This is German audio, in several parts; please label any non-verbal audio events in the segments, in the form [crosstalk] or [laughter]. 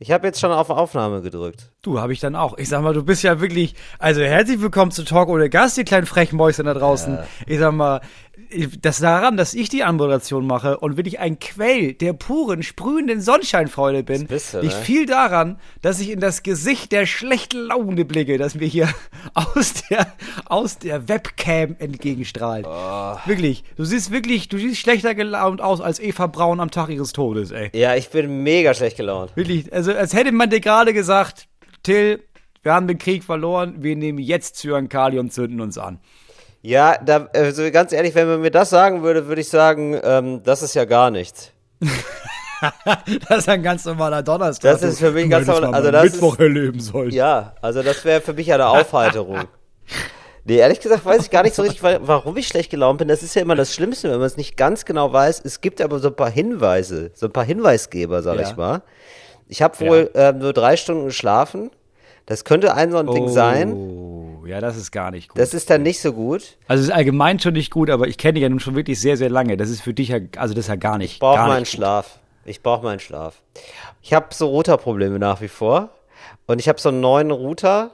Ich habe jetzt schon auf Aufnahme gedrückt. Du, habe ich dann auch. Ich sag mal, du bist ja wirklich, also herzlich willkommen zu Talk ohne Gast, ihr kleinen frechen Mäuschen da draußen. Ja. Ich sag mal, das daran, dass ich die Anmoderation mache und wirklich ein Quell der puren, sprühenden Sonnenscheinfreude bin, du, ne? viel daran, dass ich in das Gesicht der schlechten Laune blicke, das mir hier [laughs] aus der, aus der Webcam entgegenstrahlt. Oh. Wirklich, du siehst wirklich, du siehst schlechter gelaunt aus als Eva Braun am Tag ihres Todes, ey. Ja, ich bin mega schlecht gelaunt. Wirklich, also als hätte man dir gerade gesagt, Till, wir haben den Krieg verloren, wir nehmen jetzt Zyankali und zünden uns an. Ja, da, also ganz ehrlich, wenn man mir das sagen würde, würde ich sagen, ähm, das ist ja gar nichts. [laughs] das ist ein ganz normaler Donnerstag. Das ist für mich ganz normal. Also das Mittwoch ist, erleben sollen. Ja, also das wäre für mich eine Aufheiterung. Nee, ehrlich gesagt weiß ich gar nicht so richtig, warum ich schlecht gelaunt bin. Das ist ja immer das Schlimmste, wenn man es nicht ganz genau weiß. Es gibt aber so ein paar Hinweise, so ein paar Hinweisgeber, sag Ja. ich mal. Ich habe wohl ähm, nur drei Stunden geschlafen. Das könnte ein so ein Ding sein. Oh, ja, das ist gar nicht gut. Das ist dann nicht so gut. also es ist allgemein schon nicht gut, aber ich kenne dich ja nun schon wirklich sehr, sehr lange. Das ist für dich ja, also das ist ja gar nicht. Ich brauche meinen gut. Schlaf. Ich brauche meinen Schlaf. Ich habe so Routerprobleme nach wie vor. Und ich habe so einen neuen Router.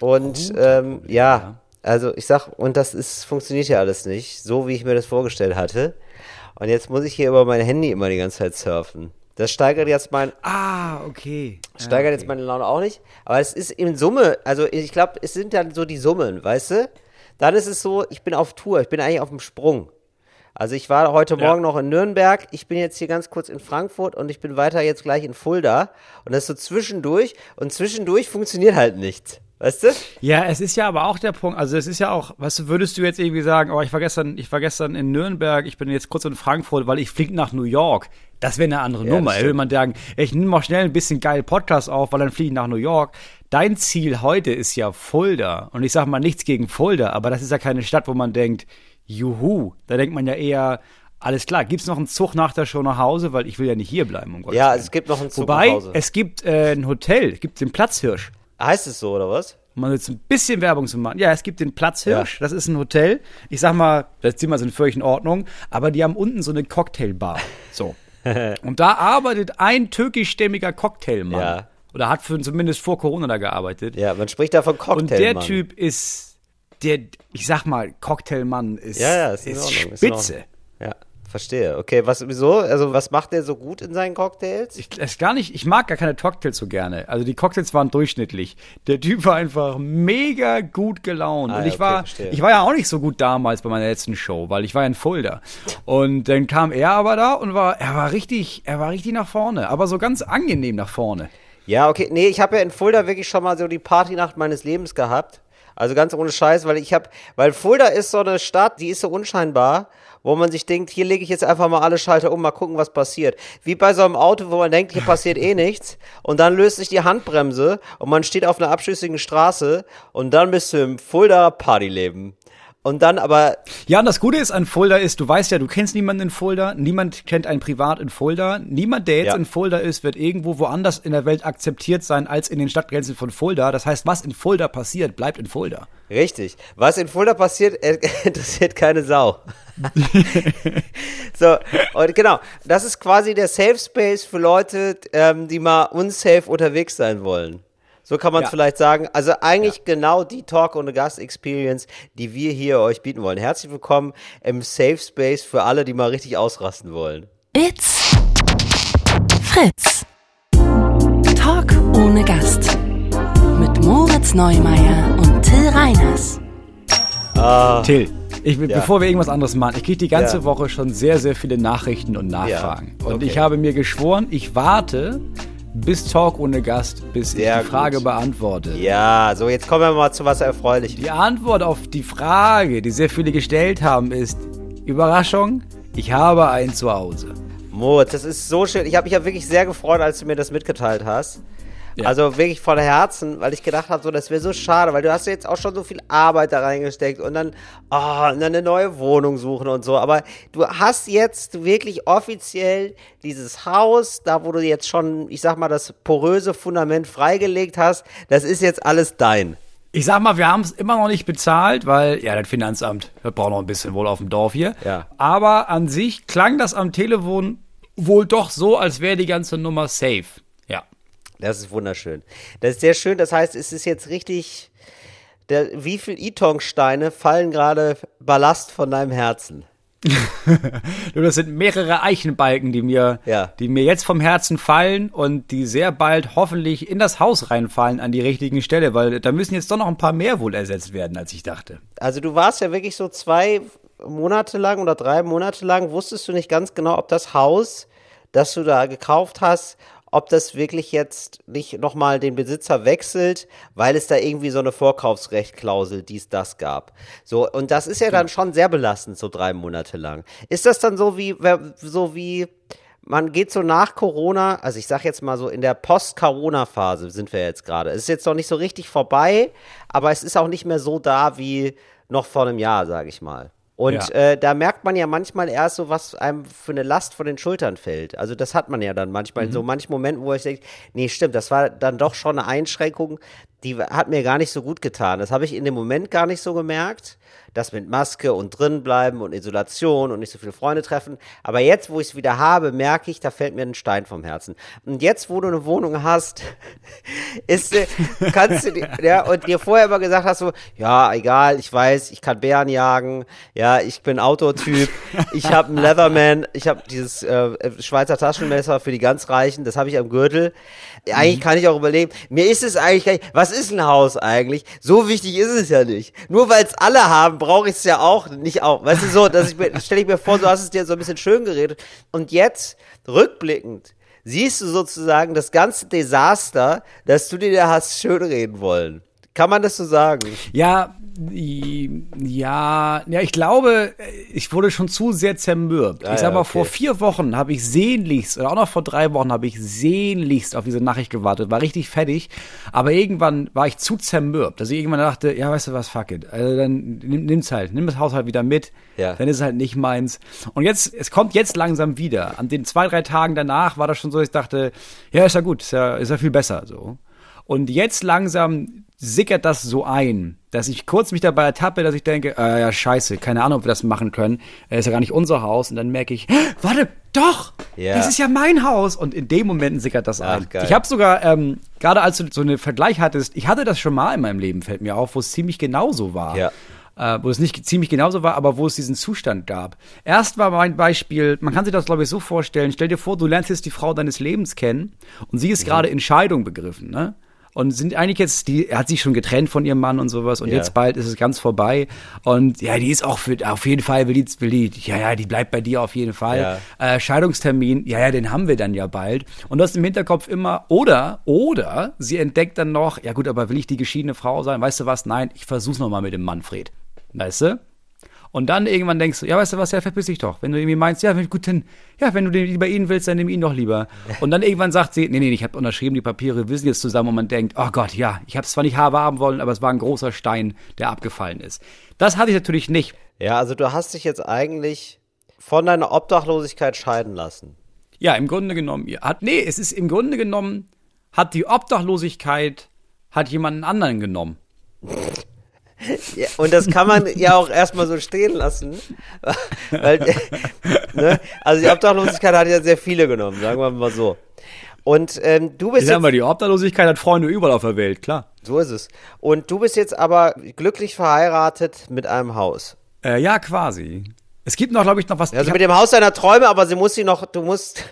Und ähm, ja, also ich sag, und das ist, funktioniert ja alles nicht, so wie ich mir das vorgestellt hatte. Und jetzt muss ich hier über mein Handy immer die ganze Zeit surfen. Das steigert jetzt mein, Ah, okay. Ja, steigert okay. jetzt meine Laune auch nicht. Aber es ist in Summe, also ich glaube, es sind dann so die Summen, weißt du? Dann ist es so, ich bin auf Tour, ich bin eigentlich auf dem Sprung. Also ich war heute Ja. Morgen noch in Nürnberg, ich bin jetzt hier ganz kurz in Frankfurt und ich bin weiter jetzt gleich in Fulda. Und das ist so zwischendurch und zwischendurch funktioniert halt nichts. Weißt du? Ja, es ist ja aber auch der Punkt, also es ist ja auch, weißt du, würdest du jetzt irgendwie sagen, oh, ich war gestern, ich war gestern in Nürnberg, ich bin jetzt kurz in Frankfurt, weil ich fliege nach New York. Das wäre eine andere Ja, Nummer. würde man sagen, ich nehme mal schnell ein bisschen geil Podcast auf, weil dann fliege ich nach New York. Dein Ziel heute ist ja Fulda. Und ich sage mal nichts gegen Fulda, aber das ist ja keine Stadt, wo man denkt, juhu. Da denkt man ja eher, alles klar, gibt's noch einen Zug nach der Show nach Hause, weil ich will ja nicht hier bleiben, um Gottes Ja, Willen. es gibt noch einen Zug Wobei, nach Hause. es gibt äh, ein Hotel, es gibt den Platzhirsch. Heißt es so, oder was? Um mal jetzt ein bisschen Werbung zu machen. Ja, es gibt den Platzhirsch, das ist ein Hotel. Ich sag mal, das Zimmer sind völlig in Ordnung, aber die haben unten so eine Cocktailbar. [laughs] So. Und da arbeitet ein türkischstämmiger Cocktailmann. Ja. Oder hat für, zumindest vor Corona da gearbeitet. Ja, man spricht da von Cocktail. Und der. Typ ist, der, ich sag mal, Cocktailmann ist, Ja, ja, ist, ist ist spitze. Ordnung. Ja, verstehe. Okay, was wieso? Also was macht der so gut in seinen Cocktails? Ich, es gar nicht, ich mag gar keine Cocktails so gerne. Also die Cocktails waren durchschnittlich. Der Typ war einfach mega gut gelaunt. Ah, und ich okay, war, verstehe. ich war ja auch nicht so gut damals bei meiner letzten Show, weil ich war ja in Fulda. Und dann kam er aber da und war, er war richtig, er war richtig nach vorne, aber so ganz angenehm nach vorne. Ja, okay. Nee, ich habe ja in Fulda wirklich schon mal so die Partynacht meines Lebens gehabt. Also ganz ohne Scheiß, weil ich habe, weil Fulda ist so eine Stadt, die ist so unscheinbar, wo man sich denkt, hier lege ich jetzt einfach mal alle Schalter um, mal gucken, was passiert. Wie bei so einem Auto, wo man denkt, hier passiert eh nichts und dann löst sich die Handbremse und man steht auf einer abschüssigen Straße und dann bist du im Fulda Partyleben. Und dann aber, Ja, und das Gute ist an Fulda ist, du weißt ja, du kennst niemanden in Fulda, niemand kennt einen privat in Fulda, niemand, der jetzt Ja. in Fulda ist, wird irgendwo woanders in der Welt akzeptiert sein als in den Stadtgrenzen von Fulda. Das heißt, was in Fulda passiert, bleibt in Fulda. Richtig. Was in Fulda passiert, [laughs] interessiert keine Sau. [laughs] so, und genau, das ist quasi der Safe Space für Leute, ähm, die mal unsafe unterwegs sein wollen. So kann man es Ja. vielleicht sagen. Also eigentlich genau die Talk- und Gast-Experience, die wir hier euch bieten wollen. Herzlich willkommen im Safe Space für alle, die mal richtig ausrasten wollen. It's Fritz. Talk ohne Gast. Mit Moritz Neumeier und Till Reiners. Till, ich, bevor wir irgendwas anderes machen, ich kriege die ganze Ja. Woche schon sehr, sehr viele Nachrichten und Nachfragen. Und okay. ich habe mir geschworen, ich warte bis Talk ohne Gast, bis ich Sehr die Frage gut. beantworte. Ja, so jetzt kommen wir mal zu was Erfreulichem. Die Antwort auf die Frage, die sehr viele gestellt haben, ist Überraschung, ich habe ein Zuhause. Moritz, das ist so schön. Ich habe mich ja wirklich sehr gefreut, als du mir das mitgeteilt hast. Ja. Also wirklich von Herzen, weil ich gedacht habe, so, das wäre so schade, weil du hast ja jetzt auch schon so viel Arbeit da reingesteckt und dann, oh, und dann eine neue Wohnung suchen und so. Aber du hast jetzt wirklich offiziell dieses Haus, da wo du jetzt schon, ich sag mal, das poröse Fundament freigelegt hast, das ist jetzt alles dein. Ich sag mal, wir haben es immer noch nicht bezahlt, weil, ja, das Finanzamt, das braucht noch ein bisschen wohl auf dem Dorf hier. Ja. Aber an sich klang das am Telefon wohl doch so, als wäre die ganze Nummer safe. Das ist wunderschön. Das ist sehr schön. Das heißt, es ist jetzt richtig. Der, wie viel Itong-Steine fallen gerade Ballast von deinem Herzen? [laughs] du, das sind mehrere Eichenbalken, die mir, Ja. die mir jetzt vom Herzen fallen und die sehr bald hoffentlich in das Haus reinfallen an die richtigen Stelle, weil da müssen jetzt doch noch ein paar mehr wohl ersetzt werden, als ich dachte. Also du warst ja wirklich so zwei Monate lang oder drei Monate lang, wusstest du nicht ganz genau, ob das Haus, das du da gekauft hast, ob das wirklich jetzt nicht nochmal den Besitzer wechselt, weil es da irgendwie so eine Vorkaufsrechtklausel dies, das gab. So, und das ist ja dann schon sehr belastend, so drei Monate lang. Ist das dann so wie, so wie, man geht so nach Corona, also ich sag jetzt mal so in der Post-Corona-Phase sind wir jetzt gerade. Es ist jetzt noch nicht so richtig vorbei, aber es ist auch nicht mehr so da wie noch vor einem Jahr, sage ich mal. Und Ja. äh, da merkt man ja manchmal erst so, was einem für eine Last von den Schultern fällt. Also das hat man ja dann manchmal in so manchen Momenten, wo ich denke, nee, stimmt, das war dann doch schon eine Einschränkung, die hat mir gar nicht so gut getan. Das habe ich in dem Moment gar nicht so gemerkt. Das mit Maske und drin bleiben und Isolation und nicht so viele Freunde treffen. Aber jetzt, wo ich es wieder habe, merke ich, da fällt mir ein Stein vom Herzen. Und jetzt, wo du eine Wohnung hast, [laughs] ist, äh, kannst du, dir- ja, und dir vorher immer gesagt hast, so, ja, egal, ich weiß, ich kann Bären jagen, ja, ich bin Autotyp, ich habe einen Leatherman, ich habe dieses äh, Schweizer Taschenmesser für die ganz Reichen, das habe ich am Gürtel. Eigentlich kann ich auch überlegen, mir ist es eigentlich nicht, was ist ein Haus eigentlich? So wichtig ist es ja nicht. Nur weil es alle haben, brauche ich es ja auch nicht auch. Weißt du, so, dass ich mir, [laughs] stelle ich mir vor, du hast es dir so ein bisschen schön geredet. Und jetzt, rückblickend, siehst du sozusagen das ganze Desaster, dass du dir da hast schönreden wollen. Kann man das so sagen? Ja, ja, ja, ich glaube, ich wurde schon zu sehr zermürbt. Ah, ich sag ja, mal, okay. vor vier Wochen habe ich sehnlichst, oder auch noch vor drei Wochen habe ich sehnlichst auf diese Nachricht gewartet, war richtig fertig, aber irgendwann war ich zu zermürbt, dass ich irgendwann dachte, ja, weißt du was, fuck it, also dann nimm, nimm's halt, nimm das Haus halt wieder mit, Ja. dann ist es halt nicht meins. Und jetzt, es kommt jetzt langsam wieder. An den zwei, drei Tagen danach war das schon so, ich dachte, ja, ist ja gut, ist ja, ist ja viel besser, so. Und jetzt langsam sickert das so ein, dass ich kurz mich dabei ertappe, dass ich denke, äh, ja, scheiße, keine Ahnung, ob wir das machen können. Äh, ist ja gar nicht unser Haus. Und dann merke ich, "Hä, warte, doch, Ja. das ist ja mein Haus. Und in dem Moment sickert das Ach, ein. geil. Ich habe sogar, ähm, gerade als du so einen Vergleich hattest, ich hatte das schon mal in meinem Leben, fällt mir auf, wo es ziemlich genauso war. Ja. Äh, wo es nicht ziemlich genauso war, aber wo es diesen Zustand gab. Erst war mein Beispiel, man kann sich das glaube ich so vorstellen, stell dir vor, du lernst jetzt die Frau deines Lebens kennen und sie ist Mhm. gerade in Scheidung begriffen, ne? Und sind eigentlich jetzt, die hat sich schon getrennt von ihrem Mann und sowas und Ja. jetzt bald ist es ganz vorbei. Und ja, die ist auch für, auf jeden Fall, will die, will die, ja, ja, die bleibt bei dir auf jeden Fall. Ja. Äh, Scheidungstermin, ja, ja, den haben wir dann ja bald. Und du hast im Hinterkopf immer, oder, oder, sie entdeckt dann noch, ja gut, aber will ich die geschiedene Frau sein? Weißt du was? Nein, ich versuch's noch mal mit dem Manfred. Weißt du? Und dann irgendwann denkst du, ja, weißt du was, ja, verpiss dich doch. Wenn du irgendwie meinst, ja, wenn, gut, dann, ja, wenn du den lieber ihn willst, dann nimm ihn doch lieber. [laughs] Und dann irgendwann sagt sie, nee, nee, ich habe unterschrieben, die Papiere, wir sind jetzt zusammen und man denkt, oh Gott, ja, ich habe es zwar nicht haben wollen, aber es war ein großer Stein, der abgefallen ist. Das hatte ich natürlich nicht. Ja, also du hast dich jetzt eigentlich von deiner Obdachlosigkeit scheiden lassen. Ja, im Grunde genommen, hat, nee, es ist im Grunde genommen, hat die Obdachlosigkeit, hat jemanden anderen genommen. [laughs] Ja, und das kann man ja auch erstmal so stehen lassen. [laughs] Weil, ne? Also die Obdachlosigkeit hat ja sehr viele genommen, sagen wir mal so. Und ähm, du Ich bist sag jetzt, mal, die Obdachlosigkeit hat Freunde überall auf der Welt, klar. so ist es. Und du bist jetzt aber glücklich verheiratet mit einem Haus. Äh, ja, quasi. Es gibt noch, glaube ich, noch was. Also ich mit dem Haus deiner Träume, aber sie muss sie noch, du musst,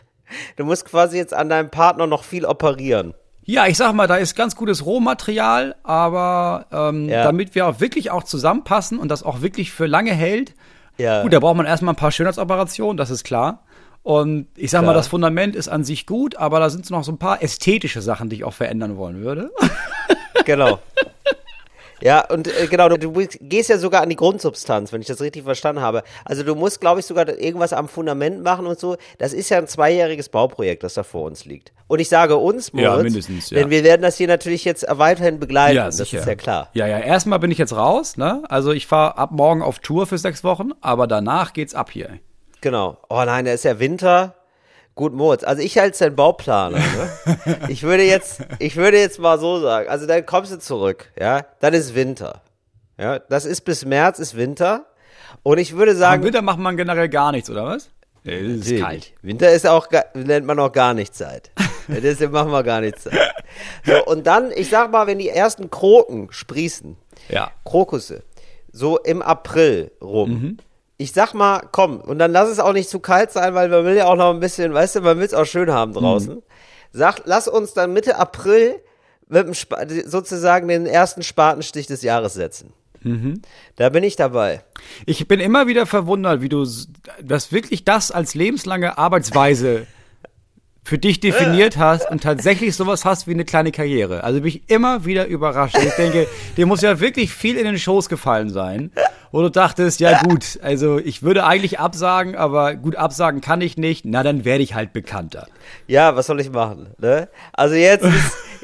du musst quasi jetzt an deinem Partner noch viel operieren. Ja, ich sag mal, da ist ganz gutes Rohmaterial, aber ähm, Ja. damit wir auch wirklich auch zusammenpassen und das auch wirklich für lange hält, Ja. gut, da braucht man erstmal ein paar Schönheitsoperationen, das ist klar. Und ich sag mal, Klar. das Fundament ist an sich gut, aber da sind noch so ein paar ästhetische Sachen, die ich auch verändern wollen würde. Genau. [laughs] Ja, und äh, genau, du, du gehst ja sogar an die Grundsubstanz, wenn ich das richtig verstanden habe. Also du musst, glaube ich, sogar irgendwas am Fundament machen und so. Das ist ja ein zweijähriges Bauprojekt, das da vor uns liegt. Und ich sage uns, Moritz, Ja, mindestens, ja. denn wir werden das hier natürlich jetzt weiterhin begleiten. das ist ja klar. Ja, ja, erstmal bin ich jetzt raus, ne? Also ich fahre ab morgen auf Tour für sechs Wochen, aber danach geht's ab hier. Genau. Oh nein, da ist ja Winter. Gut, Moritz. Also ich als dein Bauplaner, ne? [laughs] ich würde jetzt, ich würde jetzt mal so sagen. Also dann kommst du zurück, ja? Dann ist Winter. Ja, das ist bis März ist Winter. Und ich würde Im sagen, Winter macht man generell gar nichts, oder was? Nee, es ist kalt. Winter ist auch, nennt man auch gar nicht Zeit. Deswegen machen wir gar nichts. So, und dann, ich sag mal, wenn die ersten Kroken sprießen, Ja. Krokusse, so im April rum. Mhm. Ich sag mal, komm, und dann lass es auch nicht zu kalt sein, weil man will ja auch noch ein bisschen, weißt du, man will es auch schön haben draußen. Mhm. Sag, lass uns dann Mitte April mit dem sozusagen den ersten Spatenstich des Jahres setzen. Mhm. Da bin ich dabei. Ich bin immer wieder verwundert, wie du das wirklich das als lebenslange Arbeitsweise für dich definiert hast und tatsächlich sowas hast wie eine kleine Karriere. Also bin ich immer wieder überrascht. Ich denke, dir muss ja wirklich viel in den Schoß gefallen sein, wo du dachtest, ja gut, also ich würde eigentlich absagen, aber gut, absagen kann ich nicht, na dann werde ich halt bekannter. Ja, was soll ich machen? Ne? Also jetzt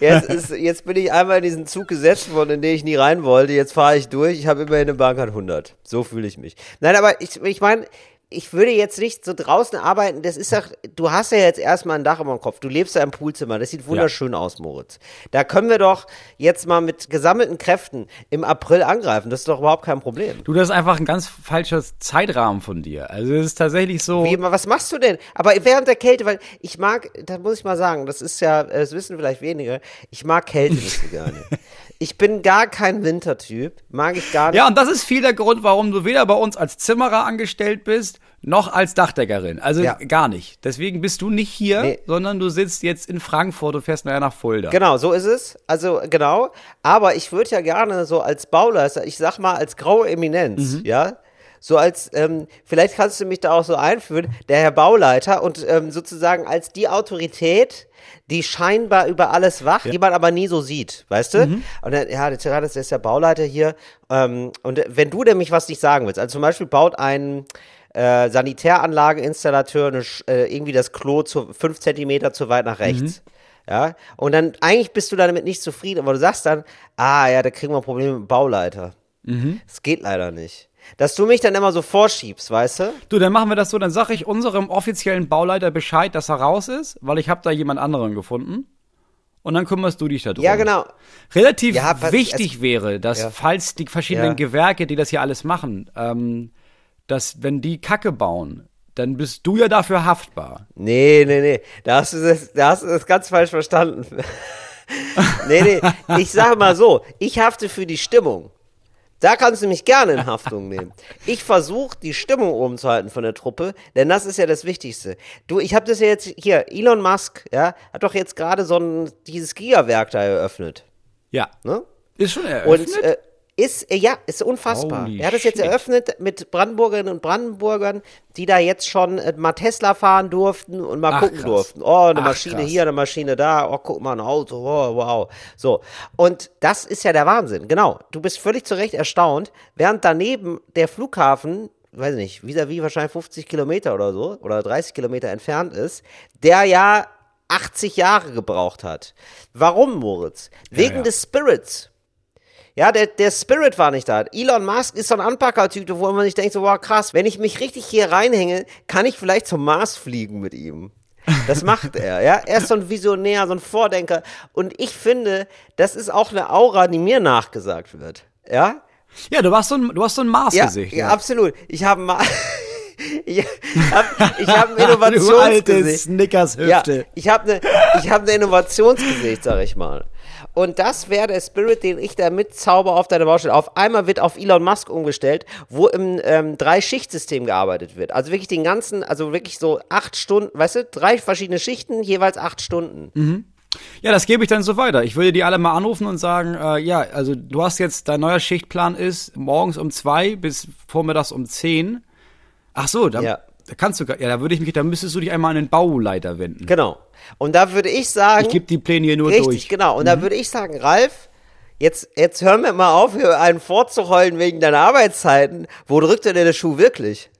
jetzt ist, jetzt bin ich einmal in diesen Zug gesetzt worden, in den ich nie rein wollte. Jetzt fahre ich durch. Ich habe immerhin eine Bank an 100. So fühle ich mich. Nein, aber ich, ich meine, ich würde jetzt nicht so draußen arbeiten. Das ist doch, du hast ja jetzt erstmal ein Dach über dem Kopf. Du lebst ja im Poolzimmer. Das sieht wunderschön aus, Moritz. Da können wir doch jetzt mal mit gesammelten Kräften im April angreifen. Das ist doch überhaupt kein Problem. Du, das ist einfach ein ganz falscher Zeitrahmen von dir. Also es ist tatsächlich so. Wie, was machst du denn? Aber während der Kälte, weil ich mag, da muss ich mal sagen, das ist ja, das wissen vielleicht wenige, ich mag Kälte nicht so gerne. [laughs] Ich bin gar kein Wintertyp, mag ich gar nicht. Ja, und das ist viel der Grund, warum du weder bei uns als Zimmerer angestellt bist, noch als Dachdeckerin. Also Ja. gar nicht. Deswegen bist du nicht hier, Nee. sondern du sitzt jetzt in Frankfurt und fährst nachher nach Fulda. Genau, so ist es. Also genau. Aber ich würde ja gerne so als Bauleister, ich sag mal als graue Eminenz, ja. So als, ähm, vielleicht kannst du mich da auch so einführen, der Herr Bauleiter und ähm, sozusagen als die Autorität, die scheinbar über alles wacht, die man aber nie so sieht, weißt du? Und dann, ja, der Tyrannus, der ist der Bauleiter hier. Ähm, und wenn du nämlich was nicht sagen willst, also zum Beispiel baut ein äh, Sanitäranlageninstallateur eine, äh, irgendwie das Klo zu fünf Zentimeter zu weit nach rechts. Ja, und dann, eigentlich bist du damit nicht zufrieden, aber du sagst dann, ah ja, da kriegen wir Probleme mit dem Bauleiter. Das geht leider nicht. Dass du mich dann immer so vorschiebst, weißt du? Du, dann machen wir das so, dann sage ich unserem offiziellen Bauleiter Bescheid, dass er raus ist, weil ich habe da jemand anderen gefunden. Und dann kümmerst du dich darum. Ja, genau. Relativ Ja, was- wichtig wäre, dass Ja. falls die verschiedenen Ja. Gewerke, die das hier alles machen, ähm, dass wenn die Kacke bauen, dann bist du ja dafür haftbar. Nee, nee, nee. Da hast du das, da hast du das ganz falsch verstanden. [laughs] nee, nee. Ich sage mal so, ich hafte für die Stimmung. Da kannst du mich gerne in Haftung nehmen. Ich versuche, die Stimmung oben zu halten von der Truppe, denn das ist ja das Wichtigste. Du, ich habe das ja jetzt hier, Elon Musk, ja, hat doch jetzt gerade so ein, dieses Gigawerk da eröffnet. Ja. Ne? Ist schon Und eröffnet. äh, ist, äh, ja, ist unfassbar. Holy er hat es jetzt shit. eröffnet mit Brandenburgerinnen und Brandenburgern, die da jetzt schon äh, mal Tesla fahren durften und mal Ach, gucken krass. durften. Oh, eine Ach, Maschine krass. hier, eine Maschine da. Oh, guck mal, ein Auto. Oh, wow. So. Und das ist ja der Wahnsinn. Genau. Du bist völlig zu Recht erstaunt, während daneben der Flughafen weiß nicht, vis-à-vis wahrscheinlich 50 Kilometer oder so, oder 30 Kilometer entfernt ist, der ja 80 Jahre gebraucht hat. Warum, Moritz? Wegen ja. des Spirits. Ja, der, der Spirit war nicht da. Elon Musk ist so ein Anpackertyp, wo man sich denkt, so, wow, krass, wenn ich mich richtig hier reinhänge, kann ich vielleicht zum Mars fliegen mit ihm. Das [laughs] macht er, ja. Er ist so ein Visionär, so ein Vordenker. Und ich finde, das ist auch eine Aura, die mir nachgesagt wird. Ja? ja, du hast so ein, du hast so ein Ja, Maßgesicht. ja, absolut. Ich habe mal. [laughs] ich habe ich hab ein [laughs] Du alte Innovationsgesicht. Snickers-Hüfte. Ja, ich habe eine ich hab ne Innovationsgesicht, sag ich mal. Und das wäre der Spirit, den ich da mitzauber auf deine Baustelle. Auf einmal wird auf Elon Musk umgestellt, wo im ähm, Drei-Schicht-System gearbeitet wird. Also wirklich den ganzen, also wirklich so acht Stunden, weißt du, drei verschiedene Schichten, jeweils acht Stunden. Ja, das gebe ich dann so weiter. Ich würde die alle mal anrufen und sagen, äh, ja, also du hast jetzt, dein neuer Schichtplan ist morgens um zwei bis vormittags um zehn. Ach so, da, Ja. Da kannst du, gar- ja, da würde ich mich, da müsstest du dich einmal an den Bauleiter wenden. Genau. Und da würde ich sagen. Ich gebe die Pläne hier nur Richtig, durch. Mhm. genau. Und da würde ich sagen, Ralf, jetzt, jetzt hör mir mal auf, hier einen vorzuheulen wegen deiner Arbeitszeiten. Wo drückt denn der Schuh wirklich?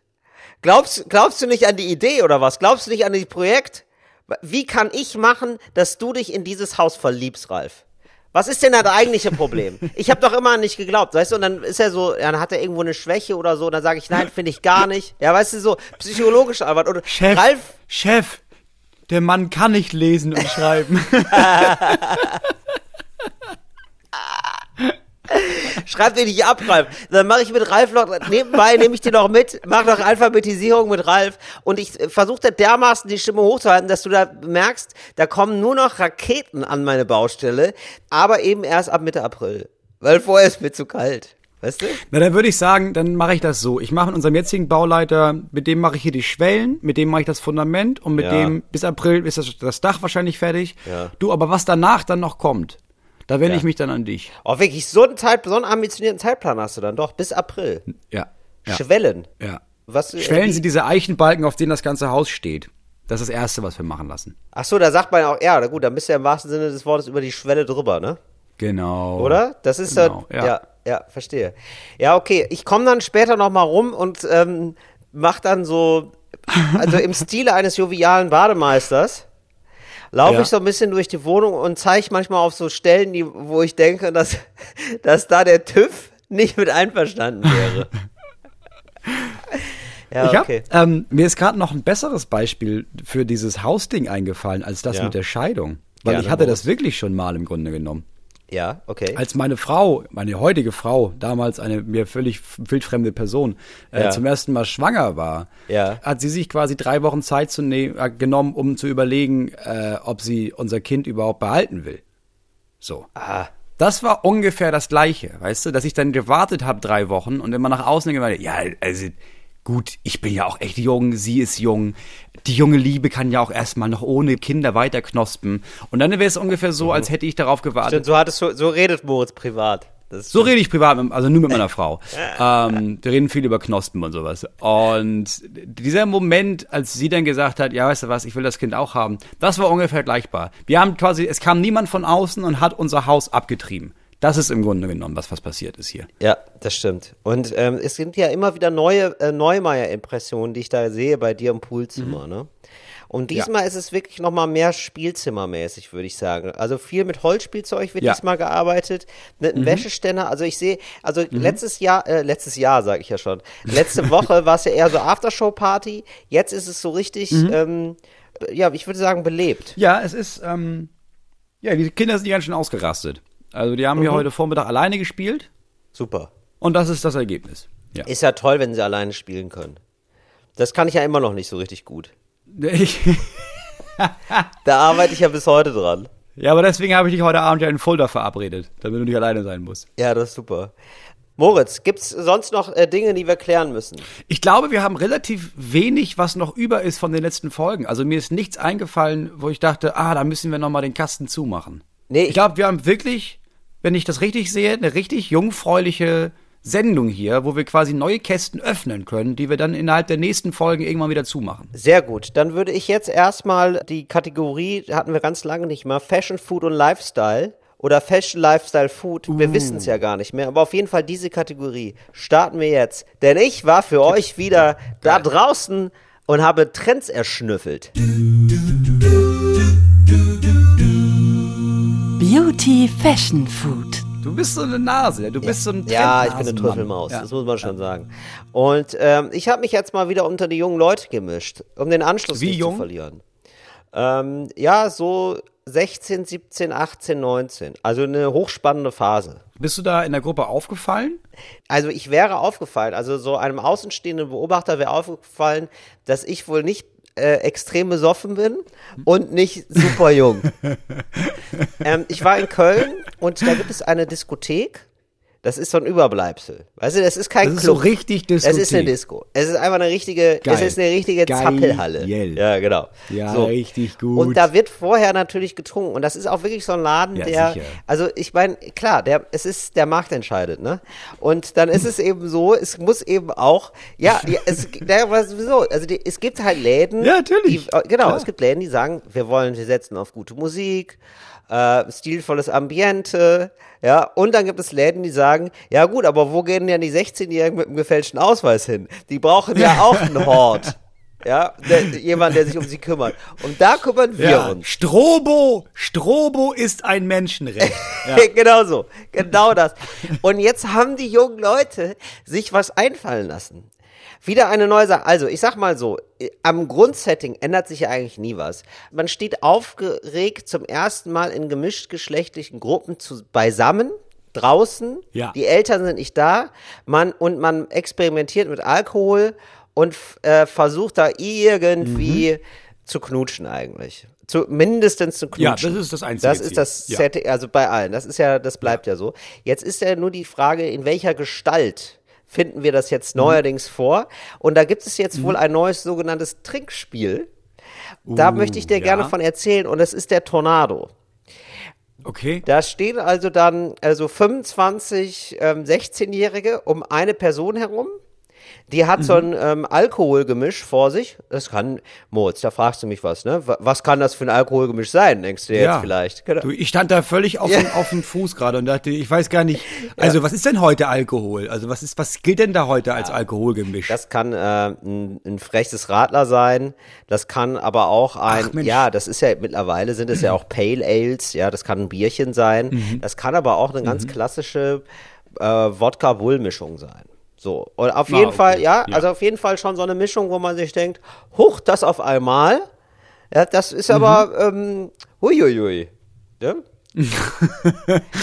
Glaubst, glaubst du nicht an die Idee oder was? Glaubst du nicht an das Projekt? Wie kann ich machen, dass du dich in dieses Haus verliebst, Ralf? Was ist denn das eigentliche Problem? Ich habe doch immer an dich geglaubt, weißt du? Und dann ist er so, dann hat er irgendwo eine Schwäche oder so. Und dann sage ich, nein, finde ich gar nicht. Ja, weißt du, so psychologische Arbeit. Und Chef, Ralf, Chef, der Mann kann nicht lesen und schreiben. [laughs] Schreib dir nicht ab, Ralf. Dann mache ich mit Ralf noch, nebenbei nehme ich dir noch mit, mach noch Alphabetisierung mit Ralf und ich versuche da dermaßen die Stimme hochzuhalten, dass du da merkst, da kommen nur noch Raketen an meine Baustelle, aber eben erst ab Mitte April. Weil vorher ist mir zu kalt. Weißt du? Na, dann würde ich sagen, dann mache ich das so. Ich mache mit unserem jetzigen Bauleiter, mit dem mache ich hier die Schwellen, mit dem mache ich das Fundament und mit Ja. dem bis April ist das, das Dach wahrscheinlich fertig. Ja. Du, aber was danach dann noch kommt, da wende Ja. ich mich dann an dich. Oh, wirklich, so einen, Zeit, so einen ambitionierten Zeitplan hast du dann doch, bis April. Ja. Ja. Schwellen. ja. Was, äh, Schwellen wie- sind diese Eichenbalken, auf denen das ganze Haus steht. Das ist das Erste, was wir machen lassen. Ach so, da sagt man ja auch, ja, na gut, dann bist du ja im wahrsten Sinne des Wortes über die Schwelle drüber, ne? Genau. Oder? Das ist Genau, ja, ja. ja, ja, verstehe. Ja, okay. Ich komme dann später noch mal rum und ähm, mach dann so, also im Stile eines jovialen Bademeisters, laufe Ja. ich so ein bisschen durch die Wohnung und zeige manchmal auf so Stellen, die, wo ich denke, dass, [laughs] dass da der TÜV nicht mit einverstanden wäre. [laughs] ja, Ich hab, okay. ähm, mir ist gerade noch ein besseres Beispiel für dieses Hausding eingefallen, als das Ja. mit der Scheidung. Weil Gerne, ich hatte das wirklich schon mal im Grunde genommen. Ja, okay. Als meine Frau, meine heutige Frau, damals eine mir völlig wildfremde Person, äh, Ja. zum ersten Mal schwanger war, Ja. hat sie sich quasi drei Wochen Zeit zu ne äh, genommen, um zu überlegen, äh, ob sie unser Kind überhaupt behalten will. So. Ah, Das war ungefähr das Gleiche, weißt du, dass ich dann gewartet habe drei Wochen und immer nach außen gemeint, ja, also gut, ich bin ja auch echt jung, sie ist jung, die junge Liebe kann ja auch erstmal noch ohne Kinder weiterknospen und dann wäre es ungefähr so, als hätte ich darauf gewartet. stimmt, so, hattest, du- so redet Moritz privat. So rede ich privat, mit, also nur mit meiner [laughs] Frau. ähm, wir reden viel über Knospen und sowas. Und dieser Moment, als sie dann gesagt hat, ja, weißt du was, ich will das Kind auch haben, das war ungefähr vergleichbar. Wir haben quasi, es kam niemand von außen und hat unser Haus abgetrieben. Das ist im Grunde genommen, was was passiert ist hier. Ja, das stimmt. Und ähm, es sind ja immer wieder neue äh, Neumeier-Impressionen, die ich da sehe bei dir im Poolzimmer, ne? Und diesmal ist es wirklich noch mal mehr Spielzimmermäßig, würde ich sagen. Also viel mit Holzspielzeug wird Ja. diesmal gearbeitet, mit einem Wäscheständer. Also ich sehe, also letztes Jahr, äh, letztes Jahr sage ich ja schon, letzte [laughs] Woche war es ja eher so Aftershow-Party. Jetzt ist es so richtig, ähm, ja, ich würde sagen belebt. Ja, es ist, ähm, ja, die Kinder sind ganz schön ausgerastet. Also die haben hier heute Vormittag alleine gespielt Super. und das ist das Ergebnis. Ja. Ist ja toll, wenn sie alleine spielen können. Das kann ich ja immer noch nicht so richtig gut. Ich, [laughs] Da arbeite ich ja bis heute dran. ja, aber deswegen habe ich dich heute Abend ja in Fulda verabredet, damit du nicht alleine sein musst. Ja, das ist super. Moritz, gibt's sonst noch äh, Dinge, die wir klären müssen? Ich glaube, wir haben relativ wenig, was noch über ist von den letzten Folgen. Also mir ist nichts eingefallen, wo ich dachte, ah, da müssen wir noch mal den Kasten zumachen. Nee, Ich glaube, wir haben wirklich, wenn ich das richtig sehe, eine richtig jungfräuliche Sendung hier, wo wir quasi neue Kästen öffnen können, die wir dann innerhalb der nächsten Folgen irgendwann wieder zumachen. Sehr gut. Dann würde ich jetzt erstmal die Kategorie, hatten wir ganz lange nicht mal, Fashion, Food und Lifestyle oder Fashion, Lifestyle, Food. Wir wissen es ja gar nicht mehr. Aber auf jeden Fall diese Kategorie starten wir jetzt. Denn ich war für euch wieder da draußen und habe Trends erschnüffelt. Beauty Fashion Food. Du bist so eine Nase, du bist so ein Ja, ich bin eine. Trüffelmaus, Ja. das muss man schon sagen. Und ähm, ich habe mich jetzt mal wieder unter die jungen Leute gemischt, um den Anschluss Wie nicht jung? zu verlieren. Ähm, ja, so 16, 17, 18, 19. Also eine hochspannende Phase. Bist du da in der Gruppe aufgefallen? Also ich wäre aufgefallen, also so einem außenstehenden Beobachter wäre aufgefallen, dass ich wohl nicht äh, extrem besoffen bin und nicht super jung. [laughs] ähm, ich war in Köln und da gibt es eine Diskothek. Das ist so ein Überbleibsel. Weißt du, das ist kein Das ist Club. so richtig Es ist eine. Disco. Es ist einfach eine richtige, Geil. es ist eine richtige Geil. Zappelhalle. Ja, genau. Ja, richtig gut. Und da wird vorher natürlich getrunken. Und das ist auch wirklich so ein Laden, Ja, der, sicher. also ich meine, klar, der, es ist, der Markt entscheidet, ne? Und dann ist es eben so, es muss eben auch, ja, [laughs] ja es, der, was sowieso, also die, es gibt halt Läden. Ja, natürlich. Die, äh, genau, Klar. es gibt Läden, die sagen, wir wollen, wir setzen auf gute Musik, äh, stilvolles Ambiente, ja, und dann gibt es Läden, die sagen, ja gut, aber wo gehen denn die 16-Jährigen mit einem gefälschten Ausweis hin? Die brauchen ja auch einen [laughs] Hort. Ja, der, jemand, der sich um sie kümmert. Und da kümmern wir ja, uns. Strobo, Strobo ist ein Menschenrecht. [laughs] Ja. genau so, genau das. Und jetzt haben die jungen Leute sich was einfallen lassen. Wieder eine neue Sache. Also, ich sag mal so, am Grundsetting ändert sich ja eigentlich nie was. Man steht aufgeregt zum ersten Mal in gemischtgeschlechtlichen Gruppen zu, beisammen. draußen, Ja. die Eltern sind nicht da, man und man experimentiert mit Alkohol und äh, versucht da irgendwie zu knutschen eigentlich. Zu, mindestens zu knutschen. Ja, das ist das einzige Das ist das Ja. Setting, also bei allen. Das ist ja, das bleibt ja so. Jetzt ist ja nur die Frage, in welcher Gestalt finden wir das jetzt Mhm. neuerdings vor? Und da gibt es jetzt wohl ein neues sogenanntes Trinkspiel. Da Uh, möchte ich dir ja. gerne von erzählen und das ist der Tornado. Okay. Da stehen also dann also 25 ähm, 16-Jährige um eine Person herum. Die hat so Mhm. ein ähm, Alkoholgemisch vor sich. Das kann, Moritz, da fragst du mich was, ne? Wa- Was kann das für ein Alkoholgemisch sein, denkst du jetzt vielleicht? Genau. Du, ich stand da völlig auf, dem, auf dem Fuß gerade und dachte, ich weiß gar nicht, [laughs] also was ist denn heute Alkohol? Also was ist, was gilt denn da heute als Alkoholgemisch? Das kann äh, ein, ein frechtes Radler sein. Das kann aber auch ein, Ach, ja, das ist ja mittlerweile sind es ja auch Pale Ales. Ja, das kann ein Bierchen sein. Mhm. Das kann aber auch eine ganz klassische äh, Wodka-Bull-Mischung sein. So und auf Ah, jeden okay. Fall, ja, Ja. also auf jeden Fall schon so eine Mischung, wo man sich denkt, huch, das auf einmal. Ja, das ist aber, Mhm. ähm, huiuiui. Ja? [laughs]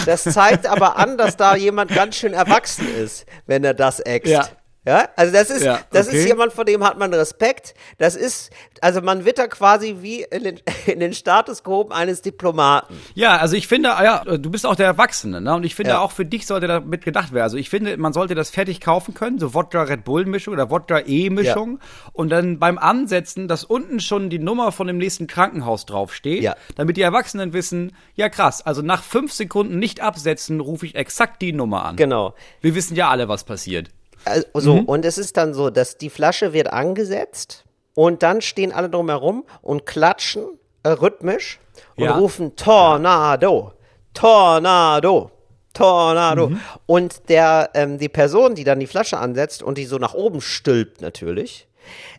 Das zeigt aber an, dass da jemand ganz schön erwachsen ist, wenn er das äxt. Ja. Ja, also das ist, Ja, das okay. ist jemand, vor dem hat man Respekt. Das ist, also man wird da quasi wie in den, [laughs] in den Status gehoben eines Diplomaten. Ja, also ich finde, ja, du bist auch der Erwachsene, ne? Und ich finde Ja. auch für dich sollte damit gedacht werden. Also ich finde, man sollte das fertig kaufen können, so Wodka Red Bull Mischung oder Wodka E Mischung und dann beim Ansetzen, dass unten schon die Nummer von dem nächsten Krankenhaus draufsteht, Ja. damit die Erwachsenen wissen, ja krass, also nach fünf Sekunden nicht absetzen, rufe ich exakt die Nummer an. Genau. Wir wissen ja alle, was passiert. Also, so, und es ist dann so, dass die Flasche wird angesetzt und dann stehen alle drumherum und klatschen äh, rhythmisch und Ja. rufen Tornado, Tornado, Tornado. Und der, ähm, die Person, die dann die Flasche ansetzt und die so nach oben stülpt natürlich,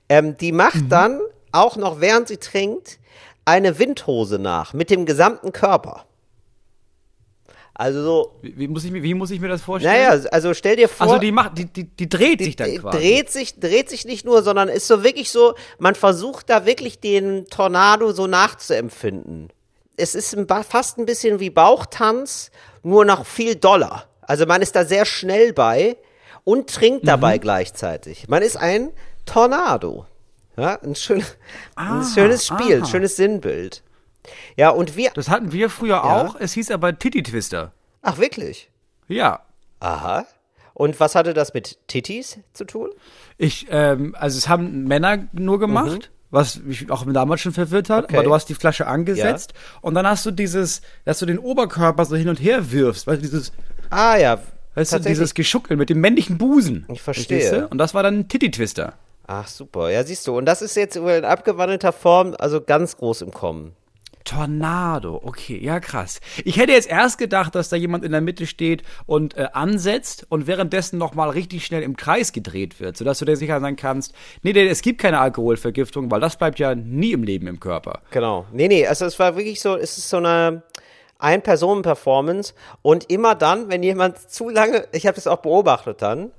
ähm, die macht dann auch noch, während sie trinkt, eine Windhose nach mit dem gesamten Körper. Also so, Wie, wie, muss, ich, mir- wie muss ich mir das vorstellen? naja, also stell dir vor. also die macht, die, die, die dreht sich dann Die quasi. dreht sich, dreht sich nicht nur, sondern ist so wirklich so, man versucht da wirklich den Tornado so nachzuempfinden. Es ist ein, fast ein bisschen wie Bauchtanz, nur noch viel doller. Also man ist da sehr schnell bei und trinkt dabei Mhm. gleichzeitig. Man ist ein Tornado. Ja, ein, schön, ein Ah, schönes Spiel, ein aha. schönes Sinnbild. Ja, und wir, Das hatten wir früher Ja. auch. Es hieß aber Titty Twister. ach wirklich? Ja. Aha. Und was hatte das mit Tittis zu tun? Ich, ähm, also es haben Männer nur gemacht, was mich auch damals schon verwirrt hat. Mhm. Okay. Aber du hast die Flasche angesetzt und dann hast du dieses, dass du den Oberkörper so hin und her wirfst, weil dieses, Ah ja, weißt du, dieses Geschuckel mit dem männlichen Busen. Ich verstehe. Und das war dann ein Titty Twister. Ach super, ja siehst du. Und das ist jetzt in abgewandelter Form, also ganz groß im Kommen. Tornado, okay, ja krass. Ich hätte jetzt erst gedacht, dass da jemand in der Mitte steht und äh, ansetzt und währenddessen nochmal richtig schnell im Kreis gedreht wird, sodass du dir sicher sein kannst, nee, nee, es gibt keine Alkoholvergiftung, weil das bleibt ja nie im Leben im Körper. Genau. Nee, nee, also es war wirklich so, es ist so eine Ein-Personen-Performance und immer dann, wenn jemand zu lange, ich habe das auch beobachtet dann,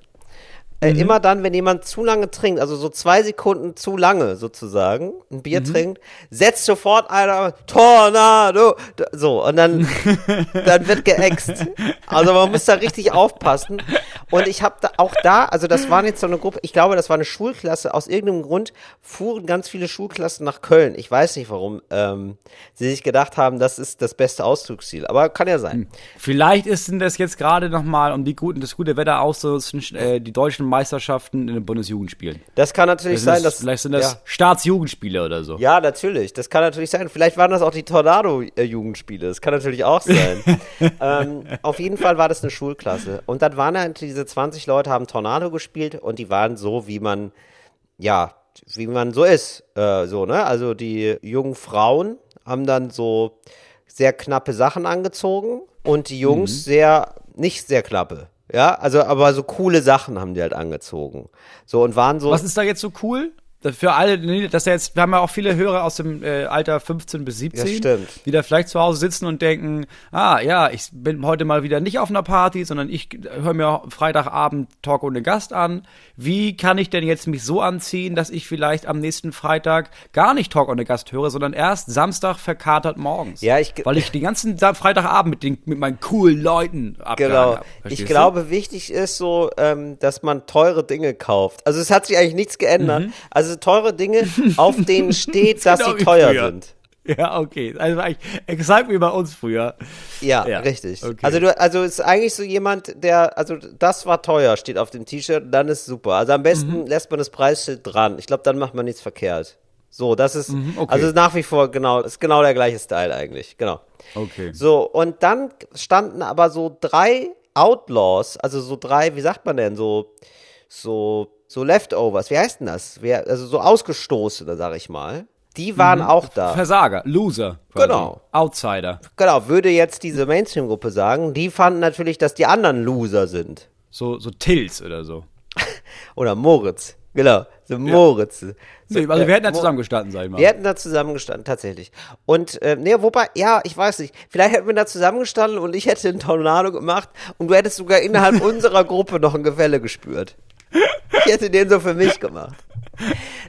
äh, immer dann, wenn jemand zu lange trinkt, also so zwei Sekunden zu lange sozusagen, ein Bier trinkt, setzt sofort einer Tornado, so und dann, [laughs] dann wird geäxt. Also man muss da richtig aufpassen. Und ich habe da auch da, also das waren jetzt so eine Gruppe, ich glaube, das war eine Schulklasse. Aus irgendeinem Grund fuhren ganz viele Schulklassen nach Köln. Ich weiß nicht, warum ähm, sie sich gedacht haben, das ist das beste Ausflugsziel. Aber kann ja sein. Vielleicht ist denn das jetzt gerade nochmal, um die guten, das gute Wetter auszunutzen, äh, die deutschen Meisterschaften in den Bundesjugendspielen. Das kann natürlich Sind sein, das, dass vielleicht sind das ja. Staatsjugendspiele oder so. Ja, natürlich. Das kann natürlich sein. Vielleicht waren das auch die Tornado-Jugendspiele. Das kann natürlich auch sein. [laughs] ähm, auf jeden Fall war das eine Schulklasse. Und dann waren halt diese 20 Leute, haben Tornado gespielt und die waren so, wie man, ja, wie man so ist. Äh, so, ne? Also die jungen Frauen haben dann so sehr knappe Sachen angezogen und die Jungs sehr, nicht sehr knappe. Ja, also, aber so coole Sachen haben die halt angezogen. So und waren so. Was ist da jetzt so cool? Für alle, dass jetzt, wir haben ja auch viele Hörer aus dem äh, Alter 15 bis 17, Das stimmt. die da vielleicht zu Hause sitzen und denken, ah ja, ich bin heute mal wieder nicht auf einer Party, sondern ich höre mir Freitagabend Talk ohne Gast an. Wie kann ich denn jetzt mich so anziehen, dass ich vielleicht am nächsten Freitag gar nicht Talk ohne Gast höre, sondern erst Samstag verkatert morgens? Ja, ich- Weil ich den ganzen Freitagabend mit, den, mit meinen coolen Leuten Genau. hab. Ich Verstehst du? glaube, wichtig ist so, ähm, dass man teure Dinge kauft. Also es hat sich eigentlich nichts geändert. Also teure Dinge, auf denen [laughs] steht, dass genau sie teuer früher. sind. Ja, okay. Also eigentlich exakt wie bei uns früher. Ja, Ja, richtig. okay. Also du, also ist eigentlich so jemand, der, also das war teuer, steht auf dem T-Shirt, dann ist super. Also am besten Mhm. lässt man das Preisschild dran. Ich glaube, dann macht man nichts verkehrt. So, das ist, Mhm, okay. also nach wie vor genau, ist genau der gleiche Style eigentlich, genau. Okay. So, und dann standen aber so drei Outlaws, also so drei, wie sagt man denn, so, so, so Leftovers, wie heißt denn das? Wer, also so Ausgestoßene, sag ich mal. Die waren auch da. Versager, Loser. quasi. Genau. Outsider. Genau, würde jetzt diese Mainstream-Gruppe sagen, die fanden natürlich, dass die anderen Loser sind. So, so Tills oder so. [laughs] Oder Moritz. Genau, so Moritz. So, Nee, also wir hätten da zusammengestanden, sag ich mal. Wir hätten da zusammengestanden, tatsächlich. Und, äh, nee, wobei, ja, ich weiß nicht. Vielleicht hätten wir da zusammengestanden und ich hätte einen Tornado gemacht und du hättest sogar innerhalb [laughs] unserer Gruppe noch ein Gefälle gespürt. Ich hätte den so für mich gemacht.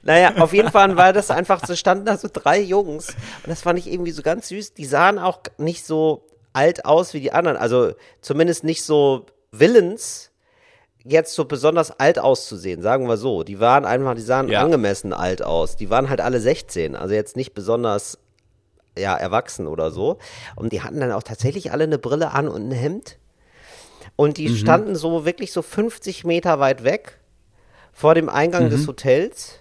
Naja, auf jeden Fall war das einfach so, standen da so drei Jungs und das fand ich irgendwie so ganz süß. Die sahen auch nicht so alt aus wie die anderen, also zumindest nicht so willens, jetzt so besonders alt auszusehen, sagen wir so. Die waren einfach, die sahen Ja. angemessen alt aus. Die waren halt alle 16, also jetzt nicht besonders ja, erwachsen oder so. Und die hatten dann auch tatsächlich alle eine Brille an und ein Hemd. Und die standen so wirklich so 50 Meter weit weg vor dem Eingang des Hotels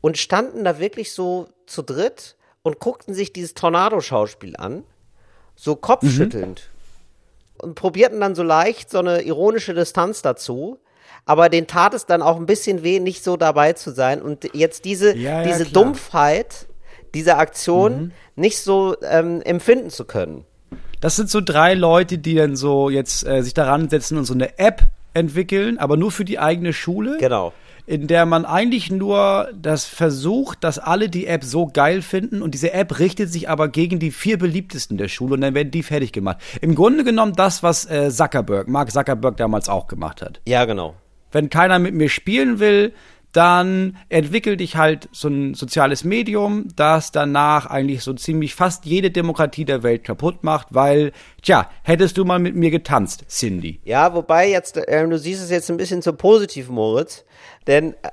und standen da wirklich so zu dritt und guckten sich dieses Tornado-Schauspiel an, so kopfschüttelnd. Und probierten dann so leicht so eine ironische Distanz dazu. Aber den tat es dann auch ein bisschen weh, nicht so dabei zu sein. Und jetzt diese, Ja, ja, diese klar. Dumpfheit dieser Aktion nicht so ähm, empfinden zu können. Das sind so drei Leute, die dann so jetzt äh, sich daran setzen und so eine App entwickeln, aber nur für die eigene Schule. Genau. In der man eigentlich nur das versucht, dass alle die App so geil finden und diese App richtet sich aber gegen die vier beliebtesten der Schule und dann werden die fertig gemacht. Im Grunde genommen das, was äh, Zuckerberg, Mark Zuckerberg damals auch gemacht hat. Ja, genau. wenn keiner mit mir spielen will, dann entwickelt dich halt so ein soziales Medium, das danach eigentlich so ziemlich fast jede Demokratie der Welt kaputt macht, weil, tja, hättest du mal mit mir getanzt, Cindy. Ja, wobei jetzt, ähm, du siehst es jetzt ein bisschen zu positiv, Moritz. Denn äh,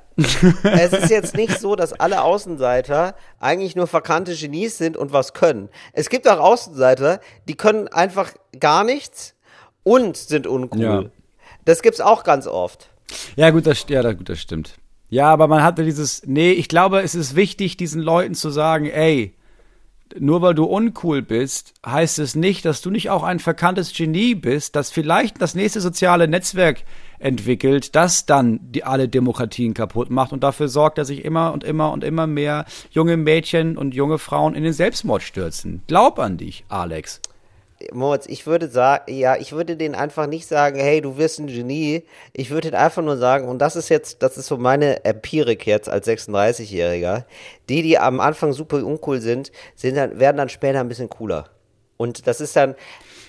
es ist jetzt nicht so, dass alle Außenseiter eigentlich nur verkannte Genies sind und was können. Es gibt auch Außenseiter, die können einfach gar nichts und sind uncool. Ja. Das gibt's auch ganz oft. Ja, gut, das, ja, gut, das stimmt. Ja, aber man hatte dieses, nee, ich glaube, es ist wichtig, diesen Leuten zu sagen, ey, nur weil du uncool bist, heißt es nicht, dass du nicht auch ein verkanntes Genie bist, das vielleicht das nächste soziale Netzwerk entwickelt, das dann die alle Demokratien kaputt macht und dafür sorgt, dass sich immer und immer und immer mehr junge Mädchen und junge Frauen in den Selbstmord stürzen. Glaub an dich, Alex. Moritz, ich würde sagen, ja, ich würde denen einfach nicht sagen, hey, du wirst ein Genie. Ich würde denen einfach nur sagen, und das ist jetzt, das ist so meine Empirik jetzt als 36-Jähriger, die, die am Anfang super uncool sind, sind dann, werden dann später ein bisschen cooler. Und das ist dann,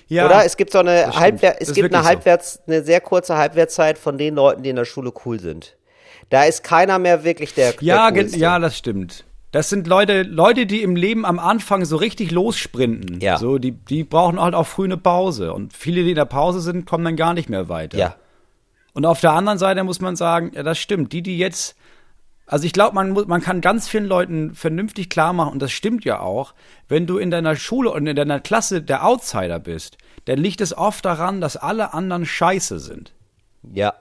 Ja, oder? Es gibt so eine Das es gibt eine wirklich so. Halbwerts, eine sehr kurze Halbwertszeit von den Leuten, die in der Schule cool sind. Da ist keiner mehr wirklich der, Ja, der ja, das stimmt. Das sind Leute, Leute, die im Leben am Anfang so richtig lossprinten. Ja. So, die, die brauchen halt auch früh eine Pause. Und viele, die in der Pause sind, kommen dann gar nicht mehr weiter. Ja. Und auf der anderen Seite muss man sagen, ja, das stimmt. Die, die jetzt, also ich glaube, man, muss- man kann ganz vielen Leuten vernünftig klar machen, und das stimmt ja auch, wenn du in deiner Schule und in deiner Klasse der Outsider bist, dann liegt es oft daran, dass alle anderen scheiße sind. Ja.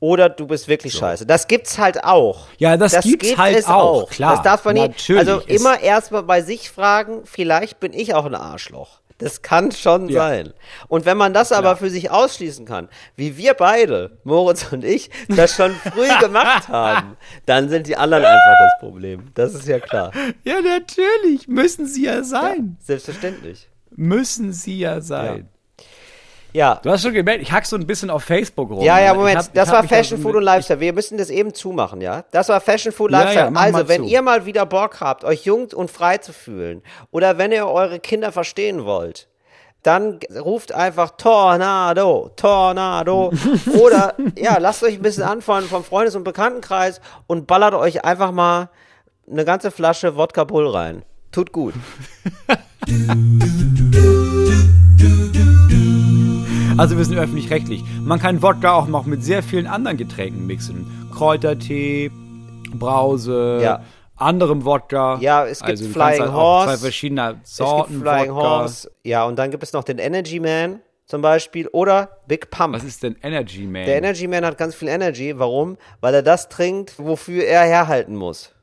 Oder du bist wirklich scheiße. Das gibt's halt auch. Ja, das gibt's gibt halt es auch, klar. Das darf man nicht. Natürlich. Also immer erstmal bei sich fragen, vielleicht bin ich auch ein Arschloch. Das kann schon Ja. sein. Und wenn man das aber für sich ausschließen kann, wie wir beide, Moritz und ich, das schon früh [laughs] gemacht haben, dann sind die anderen einfach das Problem. Das ist ja klar. Ja, natürlich. Müssen sie ja sein. Selbstverständlich. Müssen sie ja sein. Ja. Du hast schon gemerkt, ich hack so ein bisschen auf Facebook rum. Ja, ja, Moment, hab- das war Fashion Food und Lifestyle. Wir müssen das eben zumachen, ja? Das war Fashion Food Ja, ja, Lifestyle. mach also, wenn zu. ihr mal wieder Bock habt, euch jung und frei zu fühlen oder wenn ihr eure Kinder verstehen wollt, dann ruft einfach Tornado, Tornado [laughs] oder ja, lasst euch ein bisschen anfallen vom Freundes- und Bekanntenkreis und ballert euch einfach mal eine ganze Flasche Wodka Bull rein. Tut gut. [laughs] Also wir sind öffentlich-rechtlich. Man kann Wodka auch noch mit sehr vielen anderen Getränken mixen. Kräutertee, Brause, Ja. anderem Wodka. Ja, es gibt also Flying halt Horse. Zwei verschiedene Es Sorten gibt Flying Wodka. Horse. Ja, und dann gibt es noch den Energy Man zum Beispiel oder Big Pump. Was ist denn Energy Man? Der Energy Man hat ganz viel Energy. Warum? Weil er das trinkt, wofür er herhalten muss.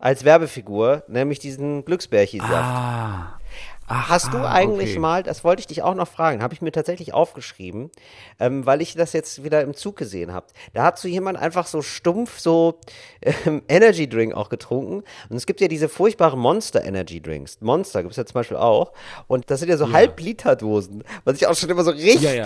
Als Werbefigur, nämlich diesen Glücksbärchensaft. ah. Hast du ah, eigentlich okay. mal, das wollte ich dich auch noch fragen, habe ich mir tatsächlich aufgeschrieben, ähm, weil ich das jetzt wieder im Zug gesehen habe. Da hat so jemand einfach so stumpf so ähm, [laughs] Energy Drink auch getrunken. Und es gibt ja diese furchtbaren Monster Energy Drinks. Monster gibt es ja zum Beispiel auch. Und das sind ja so Halb-Liter-Dosen, was ich auch schon immer so richtig, Ja, ja.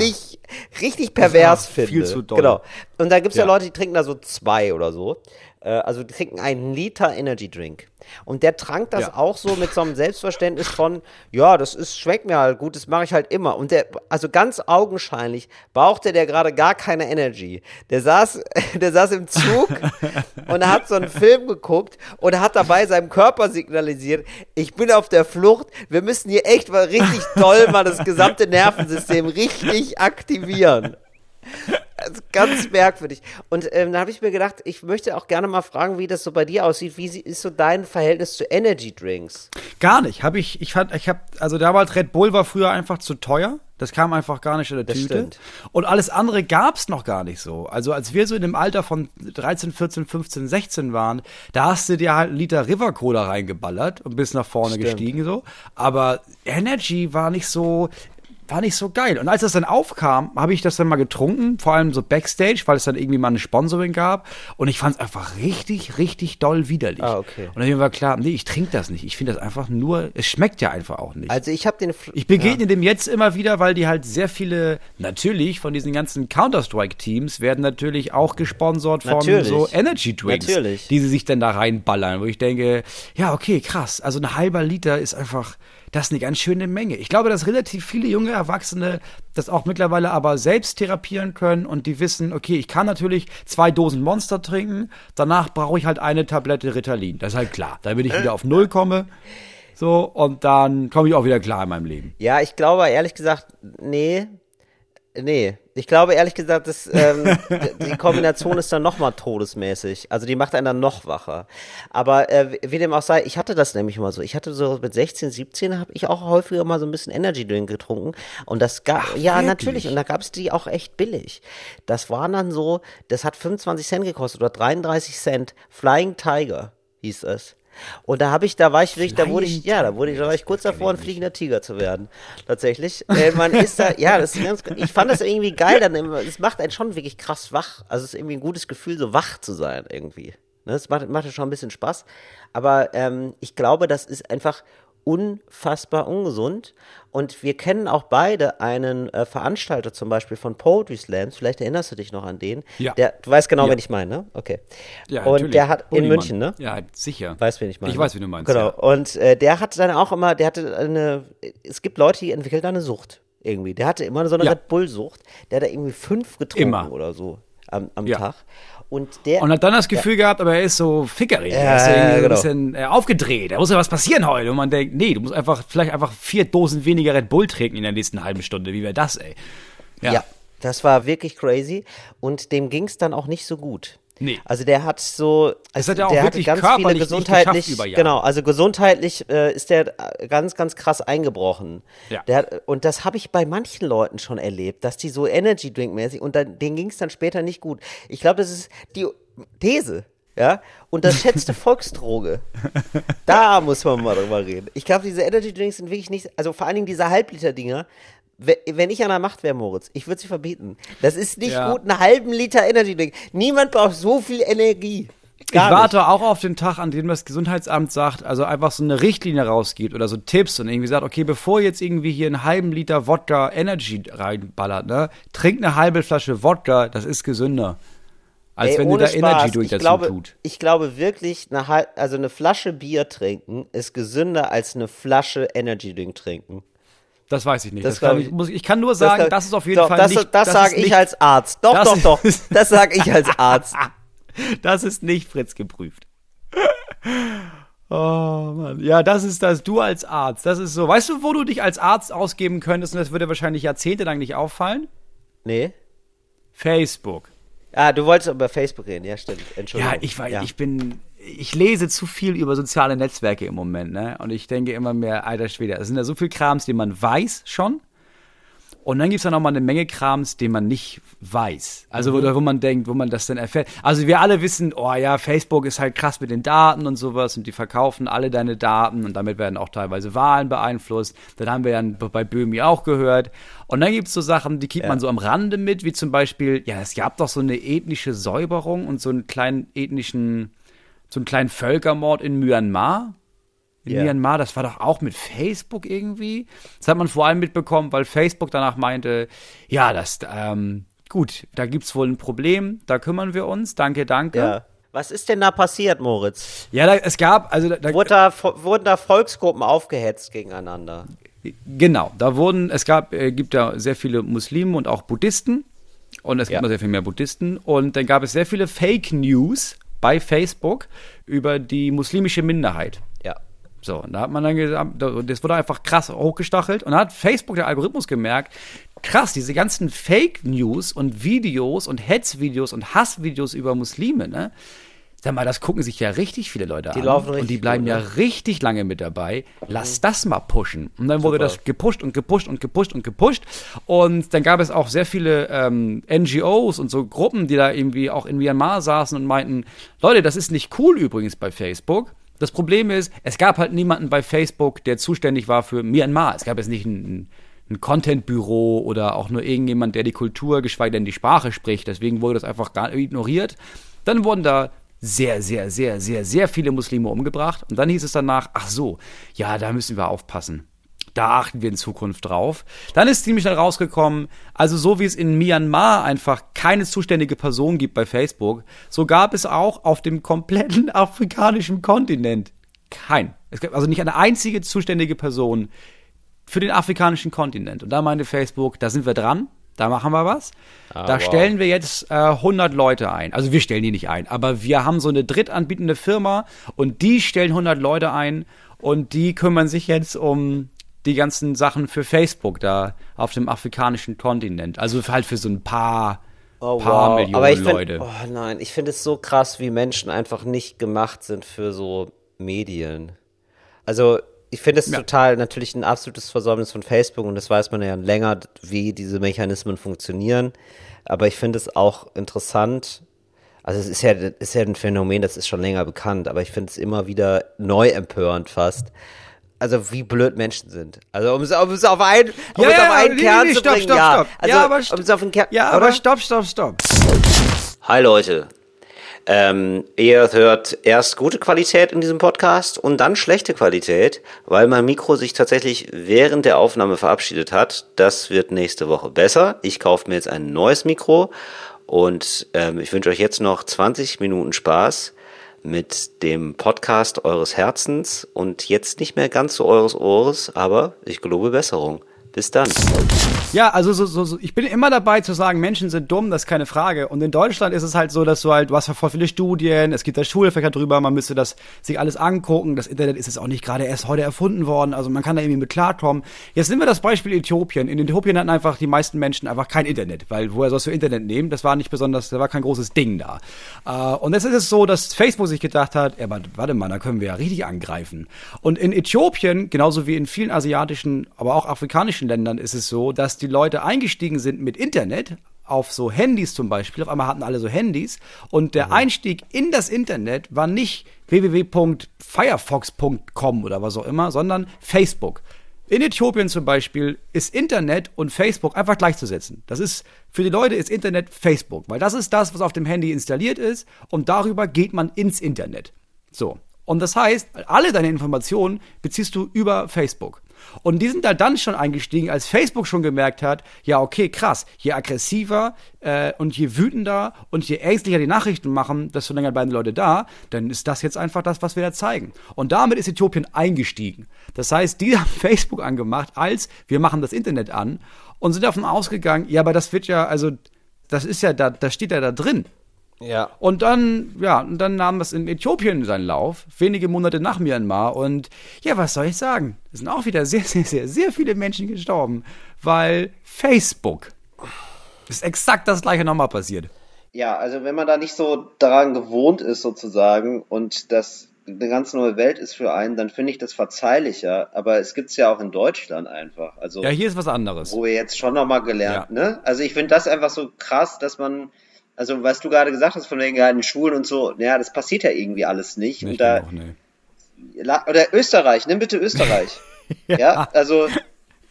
richtig pervers finde. viel zu doll. Genau. Und da gibt es ja. Ja. Leute, die trinken da so zwei oder so. Äh, Also die trinken einen Liter Energy Drink. Und der trank das Ja. auch so mit so einem Selbstverständnis von, ja, das ist, schmeckt mir halt gut, das mache ich halt immer. Und der, also ganz augenscheinlich brauchte der gerade gar keine Energy. Der saß, [laughs] der saß im Zug [laughs] und hat so einen Film geguckt und hat dabei seinem Körper signalisiert, ich bin auf der Flucht, wir müssen hier echt mal richtig doll mal das gesamte Nervensystem richtig aktivieren. Also ganz merkwürdig. Und ähm, dann habe ich mir gedacht, ich möchte auch gerne mal fragen, wie das so bei dir aussieht. Wie ist so dein Verhältnis zu Energy Drinks? Gar nicht. Habe ich, ich fand, ich habe, also damals Red Bull war früher einfach zu teuer. Das kam einfach gar nicht in der Das Tüte. stimmt. Und alles andere gab's noch gar nicht so. Also als wir so in dem Alter von 13, 14, 15, 16 waren, da hast du dir halt einen Liter River Cola reingeballert und bist nach vorne Stimmt. gestiegen so. Aber Energy war nicht so, war nicht so geil. Und als das dann aufkam, habe ich das dann mal getrunken, vor allem so Backstage, weil es dann irgendwie mal eine Sponsoring gab. Und ich fand es einfach richtig, richtig doll widerlich. Ah, okay. Und dann war klar, nee, ich trinke das nicht. Ich finde das einfach nur, es schmeckt ja einfach auch nicht. Also ich habe den. Fl- Ich begegne dem jetzt immer wieder, weil die halt sehr viele, natürlich von diesen ganzen Counter-Strike-Teams werden natürlich auch gesponsert von Natürlich. so Energy Drinks, Natürlich. die sie sich dann da reinballern, wo ich denke, ja, okay, krass, also ein halber Liter ist einfach, das ist eine ganz schöne Menge. Ich glaube, dass relativ viele junge Erwachsene das auch mittlerweile aber selbst therapieren können und die wissen, okay, ich kann natürlich zwei Dosen Monster trinken, danach brauche ich halt eine Tablette Ritalin. Das ist halt klar, damit ich wieder auf Null komme. So, und dann komme ich auch wieder klar in meinem Leben. Ja, ich glaube ehrlich gesagt, nee. Nee, ich glaube ehrlich gesagt, dass, ähm, [laughs] die Kombination ist dann nochmal todesmäßig. Also die macht einen dann noch wacher. Aber äh, wie dem auch sei, ich hatte das nämlich mal so. Ich hatte so mit 16, 17 habe ich auch häufiger mal so ein bisschen Energy Drink getrunken. Und das gab, ja wirklich? natürlich, und da gab es die auch echt billig. Das waren dann so, das hat 25 Cent gekostet oder 33 Cent. Flying Tiger hieß es. Und da habe ich, da war ich wirklich, da wurde ich, ja, da wurde ich, da war ich kurz davor, ein fliegender Tiger zu werden. Tatsächlich. Äh, man ist da, ja, das ist ganz, ich fand das irgendwie geil, dann es macht einen schon wirklich krass wach. Also es ist irgendwie ein gutes Gefühl, so wach zu sein irgendwie. Ne, es macht, macht ja schon ein bisschen Spaß. Aber ähm, ich glaube, das ist einfach unfassbar ungesund. Und wir kennen auch beide einen äh, Veranstalter zum Beispiel von Poetry Slams. Vielleicht erinnerst du dich noch an den. Ja. Der, du weißt genau, Ja. wen ich meine, ne? Okay. Ja, und natürlich. der hat in Bullimann. München, ne? Ja, sicher. Weißt, wen ich meine? Ich weiß, wen du meinst, Genau. ja. Und äh, der hat dann auch immer, der hatte eine, es gibt Leute, die entwickeln da eine Sucht irgendwie. Der hatte immer so eine Ja. Red Bull-Sucht. Der hat da irgendwie fünf getrunken Immer. oder so am, am. Tag. Und der. Und hat dann das Gefühl gehabt, aber er ist so fickerig. Ja, er ist ja, genau. ein bisschen äh, aufgedreht. Da muss ja was passieren heute. Und man denkt, nee, du musst einfach, vielleicht einfach vier Dosen weniger Red Bull trinken in der nächsten halben Stunde. Wie wäre das, ey? ja. das war wirklich crazy. Und dem ging es dann auch nicht so gut. Nee. Also der hat so, Das hat er auch der wirklich ganz viele gesundheitlich, genau, also gesundheitlich äh, ist der äh, ganz, ganz krass eingebrochen. Ja. Hat, und das habe ich bei manchen Leuten schon erlebt, dass die so Energy Drink mäßig und dann, denen ging es dann später nicht gut. Ich glaube, das ist die These. Ja, unterschätzte [laughs] Volksdroge. Da muss man mal drüber reden. Ich glaube, diese Energy Drinks sind wirklich nicht, also vor allen Dingen diese Halbliter-Dinger. We- Wenn ich an der Macht wäre, Moritz, ich würde sie verbieten. Das ist nicht Ja. gut, einen halben Liter Energy Drink. Niemand braucht so viel Energie. Gar ich nicht. warte auch auf den Tag, an dem das Gesundheitsamt sagt, also einfach so eine Richtlinie rausgibt oder so Tipps und irgendwie sagt, okay, bevor jetzt irgendwie hier einen halben Liter Wodka Energy reinballert, ne, trinkt eine halbe Flasche Wodka, das ist gesünder. Als Ey, wenn du da Spaß, Energy Drink ich dazu glaube, tut. Ich glaube wirklich, eine, also eine Flasche Bier trinken ist gesünder als eine Flasche Energy Drink trinken. Das weiß ich nicht. Das Das kann ich, ich- muss, ich kann nur sagen, glaub- das, ist auf jeden doch, Fall das, nicht. Das, sage ich nicht, als Arzt. Doch, das doch, doch. [laughs] Das sage ich als Arzt. Das ist nicht Fritz geprüft. Oh Mann. Ja, das ist das. Du als Arzt. Das ist so. Weißt du, wo du dich als Arzt ausgeben könntest und das würde wahrscheinlich jahrzehntelang nicht auffallen? Nee. Facebook. Ah, du wolltest über Facebook reden, ja, stimmt. Entschuldigung. Ja, ich weiß, ich bin, ich lese zu viel über soziale Netzwerke im Moment, ne? Und ich denke immer mehr, alter Schwede, es sind ja so viel Krams, den man weiß schon. Und dann gibt es da noch mal eine Menge Krams, den man nicht weiß. Also Mhm. wo, wo man denkt, wo man das dann erfährt. Also wir alle wissen, oh ja, Facebook ist halt krass mit den Daten und sowas und die verkaufen alle deine Daten und damit werden auch teilweise Wahlen beeinflusst. Das haben wir dann bei Böhmi auch gehört. Und dann gibt es so Sachen, die kriegt man so am Rande mit, wie zum Beispiel, ja, es gab doch so eine ethnische Säuberung und so einen kleinen ethnischen, so einen kleinen Völkermord in Myanmar in Ja. Myanmar, das war doch auch mit Facebook irgendwie. Das hat man vor allem mitbekommen, weil Facebook danach meinte, ja, das, ähm, gut, da gibt's wohl ein Problem, da kümmern wir uns, danke, danke. Ja. Was ist denn da passiert, Moritz? Ja, da, es gab, also da, da, Wurde da, wurden da Volksgruppen aufgehetzt gegeneinander? genau, da wurden, es gab, äh, gibt ja sehr viele Muslime und auch Buddhisten und es gibt Ja. noch sehr viel mehr Buddhisten und dann gab es sehr viele Fake News bei Facebook über die muslimische Minderheit. Ja. So, und da hat man dann gesagt, das wurde einfach krass hochgestachelt und da hat Facebook, der Algorithmus, gemerkt, krass, diese ganzen Fake News und Videos und Hetzvideos und Hassvideos über Muslime, ne? Sag mal, das gucken sich ja richtig viele Leute Die an. laufen und die richtig bleiben gut, ja ne? Mhm. richtig lange mit dabei. Lass das mal pushen. Und dann wurde Super. das gepusht und gepusht und gepusht und gepusht. Und dann gab es auch sehr viele ähm, NGOs und so Gruppen, die da irgendwie auch in Myanmar saßen und meinten, Leute, das ist nicht cool übrigens bei Facebook. Das Problem ist, es gab halt niemanden bei Facebook, der zuständig war für Myanmar. Es gab jetzt nicht ein, ein Content-Büro oder auch nur irgendjemand, der die Kultur, geschweige denn die Sprache spricht. Deswegen wurde das einfach gar ignoriert. Dann wurden da sehr, sehr, sehr, sehr, sehr viele Muslime umgebracht. Und dann hieß es danach, ach so, ja, da müssen wir aufpassen. Da achten wir in Zukunft drauf. Dann ist ziemlich schnell rausgekommen, also so wie es in Myanmar einfach keine zuständige Person gibt bei Facebook, so gab es auch auf dem kompletten [laughs] afrikanischen Kontinent kein. Es gab also nicht eine einzige zuständige Person für den afrikanischen Kontinent. Und da meinte Facebook, da sind wir dran, da machen wir was. da wow. stellen wir jetzt äh, 100 Leute ein. Also wir stellen die nicht ein, aber wir haben so eine drittanbietende Firma und die stellen 100 Leute ein und die kümmern sich jetzt um die ganzen Sachen für Facebook da auf dem afrikanischen Kontinent. Also halt für so ein paar, Oh, paar wow. Millionen Aber ich Leute. Find, oh nein, ich finde es so krass, wie Menschen einfach nicht gemacht sind für so Medien. Also, ich finde es Ja. total natürlich ein absolutes Versäumnis von Facebook und das weiß man ja länger, wie diese Mechanismen funktionieren. Aber ich finde es auch interessant. Also es ist ja, ist ja ein Phänomen, das ist schon länger bekannt, aber ich finde es immer wieder neu empörend fast. Also wie blöd Menschen sind. Also um es, um es auf, ein, um Ja, es auf einen nee, Kern nee, nee, zu stopp, bringen, stopp, ja. stopp. Also, Ja, aber um es auf Kern, ja, oder? aber stopp, stopp, stopp. Hi Leute. Ähm, ihr hört erst gute Qualität in diesem Podcast und dann schlechte Qualität, weil mein Mikro sich tatsächlich während der Aufnahme verabschiedet hat. Das wird nächste Woche besser. Ich kaufe mir jetzt ein neues Mikro und ähm, ich wünsche euch jetzt noch 20 Minuten Spaß mit dem Podcast eures Herzens und jetzt nicht mehr ganz so eures Ohres, aber ich gelobe Besserung. Bis dann. Ja, also so, so, so, ich bin immer dabei zu sagen, Menschen sind dumm, das ist keine Frage. Und in Deutschland ist es halt so, dass du halt, du hast ja voll viele Studien, es gibt da Schulfächer drüber, man müsste das sich alles angucken. Das Internet ist jetzt auch nicht gerade erst heute erfunden worden, also man kann da irgendwie mit klarkommen. Jetzt nehmen wir das Beispiel Äthiopien. In Äthiopien hatten einfach die meisten Menschen einfach kein Internet, weil woher sollst du Internet nehmen? Das war nicht besonders, da war kein großes Ding da. Äh, und jetzt ist es so, dass Facebook sich gedacht hat, ja, warte, warte mal, da können wir ja richtig angreifen. Und in Äthiopien, genauso wie in vielen asiatischen, aber auch afrikanischen Ländern ist es so, dass die Leute eingestiegen sind mit Internet, auf so Handys zum Beispiel, auf einmal hatten alle so Handys und der Einstieg in das Internet war nicht www.firefox.com oder was auch immer, sondern Facebook. In Äthiopien zum Beispiel ist Internet und Facebook einfach gleichzusetzen. Das ist, für die Leute ist Internet Facebook, weil das ist das, was auf dem Handy installiert ist und darüber geht man ins Internet. So. Und das heißt, alle deine Informationen beziehst du über Facebook. Und die sind da dann schon eingestiegen, als Facebook schon gemerkt hat, ja, okay, krass, je aggressiver äh, und je wütender und je ängstlicher die Nachrichten machen, desto länger bleiben die Leute da, dann ist das jetzt einfach das, was wir da zeigen. Und damit ist Äthiopien eingestiegen. Das heißt, die [laughs] haben Facebook angemacht, als wir machen das Internet an und sind davon ausgegangen, ja, aber das wird ja, also, das ist ja da, das steht ja da drin. Ja. Und dann, ja, und dann nahm das in Äthiopien seinen Lauf, wenige Monate nach Myanmar. Und ja, was soll ich sagen? Es sind auch wieder sehr, sehr, sehr, sehr viele Menschen gestorben, weil Facebook ist exakt das gleiche nochmal passiert. Ja, also wenn man da nicht so daran gewohnt ist sozusagen und das eine ganz neue Welt ist für einen, dann finde ich das verzeihlicher. Aber es gibt es ja auch in Deutschland einfach. Also ja, hier ist was anderes. Wo wir jetzt schon nochmal gelernt, ja. ne? Also ich finde das einfach so krass, dass man also was du gerade gesagt hast von wegen ja, in Schulen und so, ja, das passiert ja irgendwie alles nicht. nicht und da, auch, nee. Oder Österreich, nimm bitte Österreich. [laughs] ja. ja, also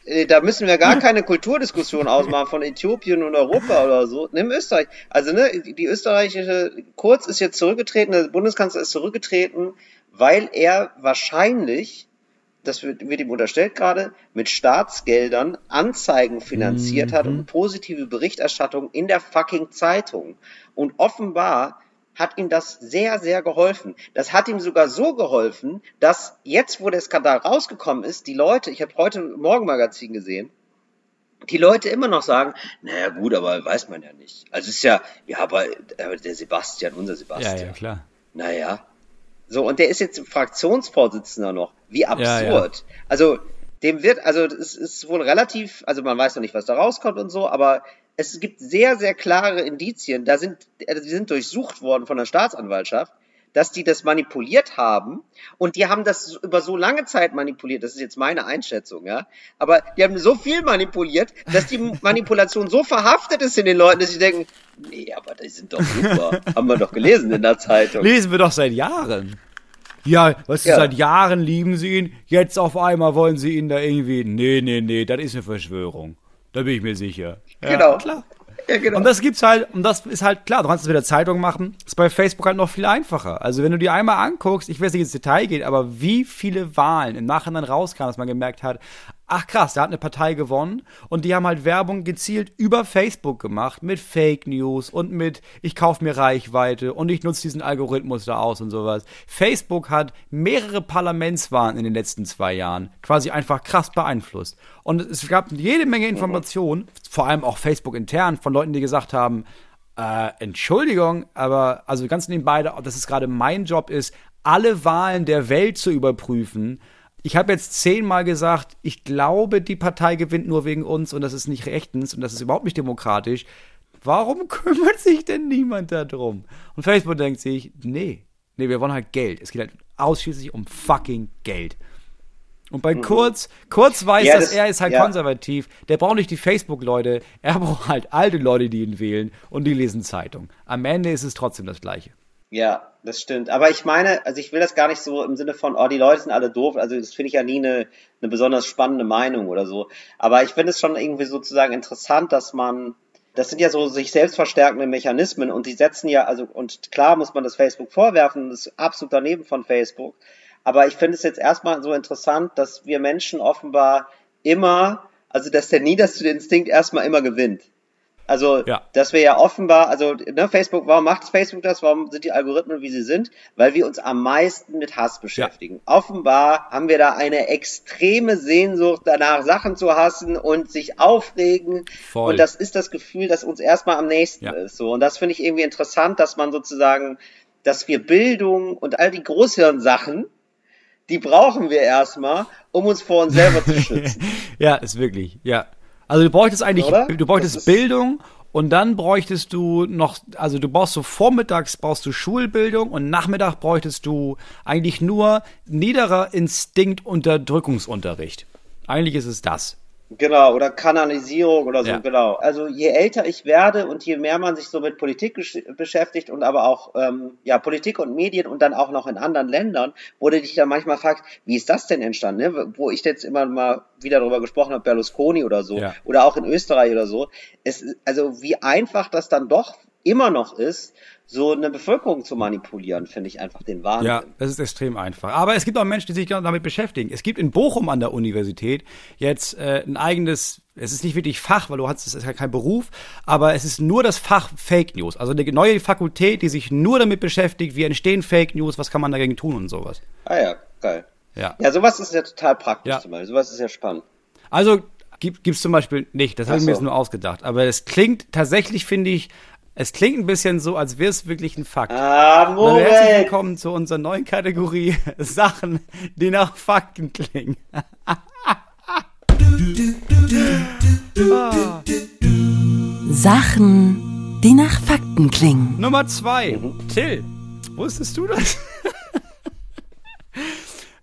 äh, da müssen wir gar keine Kulturdiskussion ausmachen von Äthiopien und Europa oder so. Nimm Österreich. Also ne, die österreichische Kurz ist jetzt zurückgetreten, der Bundeskanzler ist zurückgetreten, weil er wahrscheinlich das wird, wird ihm unterstellt gerade, mit Staatsgeldern Anzeigen finanziert mhm. hat und positive Berichterstattung in der fucking Zeitung. Und offenbar hat ihm das sehr, sehr geholfen. Das hat ihm sogar so geholfen, dass jetzt, wo der Skandal rausgekommen ist, die Leute, ich habe heute Morgenmagazin gesehen, die Leute immer noch sagen, naja gut, aber weiß man ja nicht. Also ist ja, ja, aber, aber der Sebastian, unser Sebastian. Ja, ja, klar. Naja, so, und der ist jetzt Fraktionsvorsitzender noch. Wie absurd. Ja, ja. Also, dem wird, also es ist wohl relativ, also man weiß noch nicht, was da rauskommt und so, aber es gibt sehr, sehr klare Indizien, da sind, also die sind durchsucht worden von der Staatsanwaltschaft, dass die das manipuliert haben und die haben das über so lange Zeit manipuliert, das ist jetzt meine Einschätzung, ja, aber die haben so viel manipuliert, dass die [laughs] Manipulation so verhaftet ist in den Leuten, dass sie denken, nee, aber die sind doch super, haben wir doch gelesen in der Zeitung. Lesen wir doch seit Jahren. Ja, was ja. seit Jahren lieben sie ihn, jetzt auf einmal wollen sie ihn da irgendwie, nee, nee, nee, das ist eine Verschwörung. Da bin ich mir sicher. Ja, genau. Klar. Ja, genau. Und das gibt's halt, und das ist halt klar, du kannst es wieder Zeitung machen, ist bei Facebook halt noch viel einfacher. Also wenn du dir einmal anguckst, ich weiß nicht ins Detail geht, aber wie viele Wahlen im Nachhinein rauskamen, dass man gemerkt hat, ach krass, da hat eine Partei gewonnen und die haben halt Werbung gezielt über Facebook gemacht mit Fake News und mit ich kaufe mir Reichweite und ich nutze diesen Algorithmus da aus und sowas. Facebook hat mehrere Parlamentswahlen in den letzten zwei Jahren quasi einfach krass beeinflusst. Und es gab jede Menge Informationen, vor allem auch Facebook intern, von Leuten, die gesagt haben, äh, Entschuldigung, aber also ganz nebenbei, dass es gerade mein Job ist, alle Wahlen der Welt zu überprüfen ich habe jetzt zehnmal gesagt, ich glaube, die Partei gewinnt nur wegen uns und das ist nicht rechtens und das ist überhaupt nicht demokratisch. Warum [laughs] kümmert sich denn niemand darum? Und Facebook denkt sich, nee, nee, wir wollen halt Geld. Es geht halt ausschließlich um fucking Geld. Und bei mhm. Kurz, Kurz weiß, ja, das, dass er ist halt ja. konservativ. Der braucht nicht die Facebook-Leute, er braucht halt alte Leute, die ihn wählen und die lesen Zeitung. Am Ende ist es trotzdem das Gleiche. Ja, das stimmt. Aber ich meine, also ich will das gar nicht so im Sinne von, oh, die Leute sind alle doof. Also das finde ich ja nie eine, eine besonders spannende Meinung oder so. Aber ich finde es schon irgendwie sozusagen interessant, dass man, das sind ja so sich selbst verstärkende Mechanismen und die setzen ja, also, und klar muss man das Facebook vorwerfen, das ist absolut daneben von Facebook. Aber ich finde es jetzt erstmal so interessant, dass wir Menschen offenbar immer, also dass der niederste Instinkt erstmal immer gewinnt. Also, ja. dass wir ja offenbar, also ne, Facebook, warum macht Facebook das? Warum sind die Algorithmen, wie sie sind? Weil wir uns am meisten mit Hass beschäftigen. Ja. Offenbar haben wir da eine extreme Sehnsucht danach, Sachen zu hassen und sich aufregen. Voll. Und das ist das Gefühl, das uns erstmal am nächsten ja. ist. So. Und das finde ich irgendwie interessant, dass man sozusagen, dass wir Bildung und all die Großhirnsachen, die brauchen wir erstmal, um uns vor uns selber zu [laughs] schützen. ja, ist wirklich, ja. Also du bräuchtest eigentlich, Oder? du bräuchtest Bildung und dann bräuchtest du noch, also du brauchst so vormittags brauchst du Schulbildung und Nachmittag bräuchtest du eigentlich nur niederer Instinkt-Unterdrückungsunterricht. Eigentlich ist es das. Genau, oder Kanalisierung oder so, Ja. genau. Also je älter ich werde und je mehr man sich so mit Politik beschäftigt und aber auch ähm, ja Politik und Medien und dann auch noch in anderen Ländern, du dich dann manchmal fragst, wie ist das denn entstanden? Ne? Wo ich jetzt immer mal wieder darüber gesprochen habe, Berlusconi oder so, Ja. oder auch in Österreich oder so. Es, also wie einfach das dann doch immer noch ist, so eine Bevölkerung zu manipulieren, finde ich einfach den Wahnsinn. Ja, das ist extrem einfach. Aber es gibt auch Menschen, die sich damit beschäftigen. Es gibt in Bochum an der Universität jetzt äh, ein eigenes, es ist nicht wirklich Fach, weil du hast, es ist ja kein Beruf, aber es ist nur das Fach Fake News. Also eine neue Fakultät, die sich nur damit beschäftigt, wie entstehen Fake News, was kann man dagegen tun und sowas. Ah ja, geil. Ja. Ja, sowas ist ja total praktisch Ja. zum Beispiel. Sowas ist ja spannend. Also gibt es zum Beispiel nicht, das habe ich mir jetzt nur ausgedacht. Aber es klingt tatsächlich, finde ich, es klingt ein bisschen so, als wäre es wirklich ein Fakt. Ah, Hallo, herzlich Moment! willkommen zu unserer neuen Kategorie [laughs] Sachen, die nach Fakten klingen. Sachen, die nach Fakten klingen. Nummer zwei. Till, wusstest du das?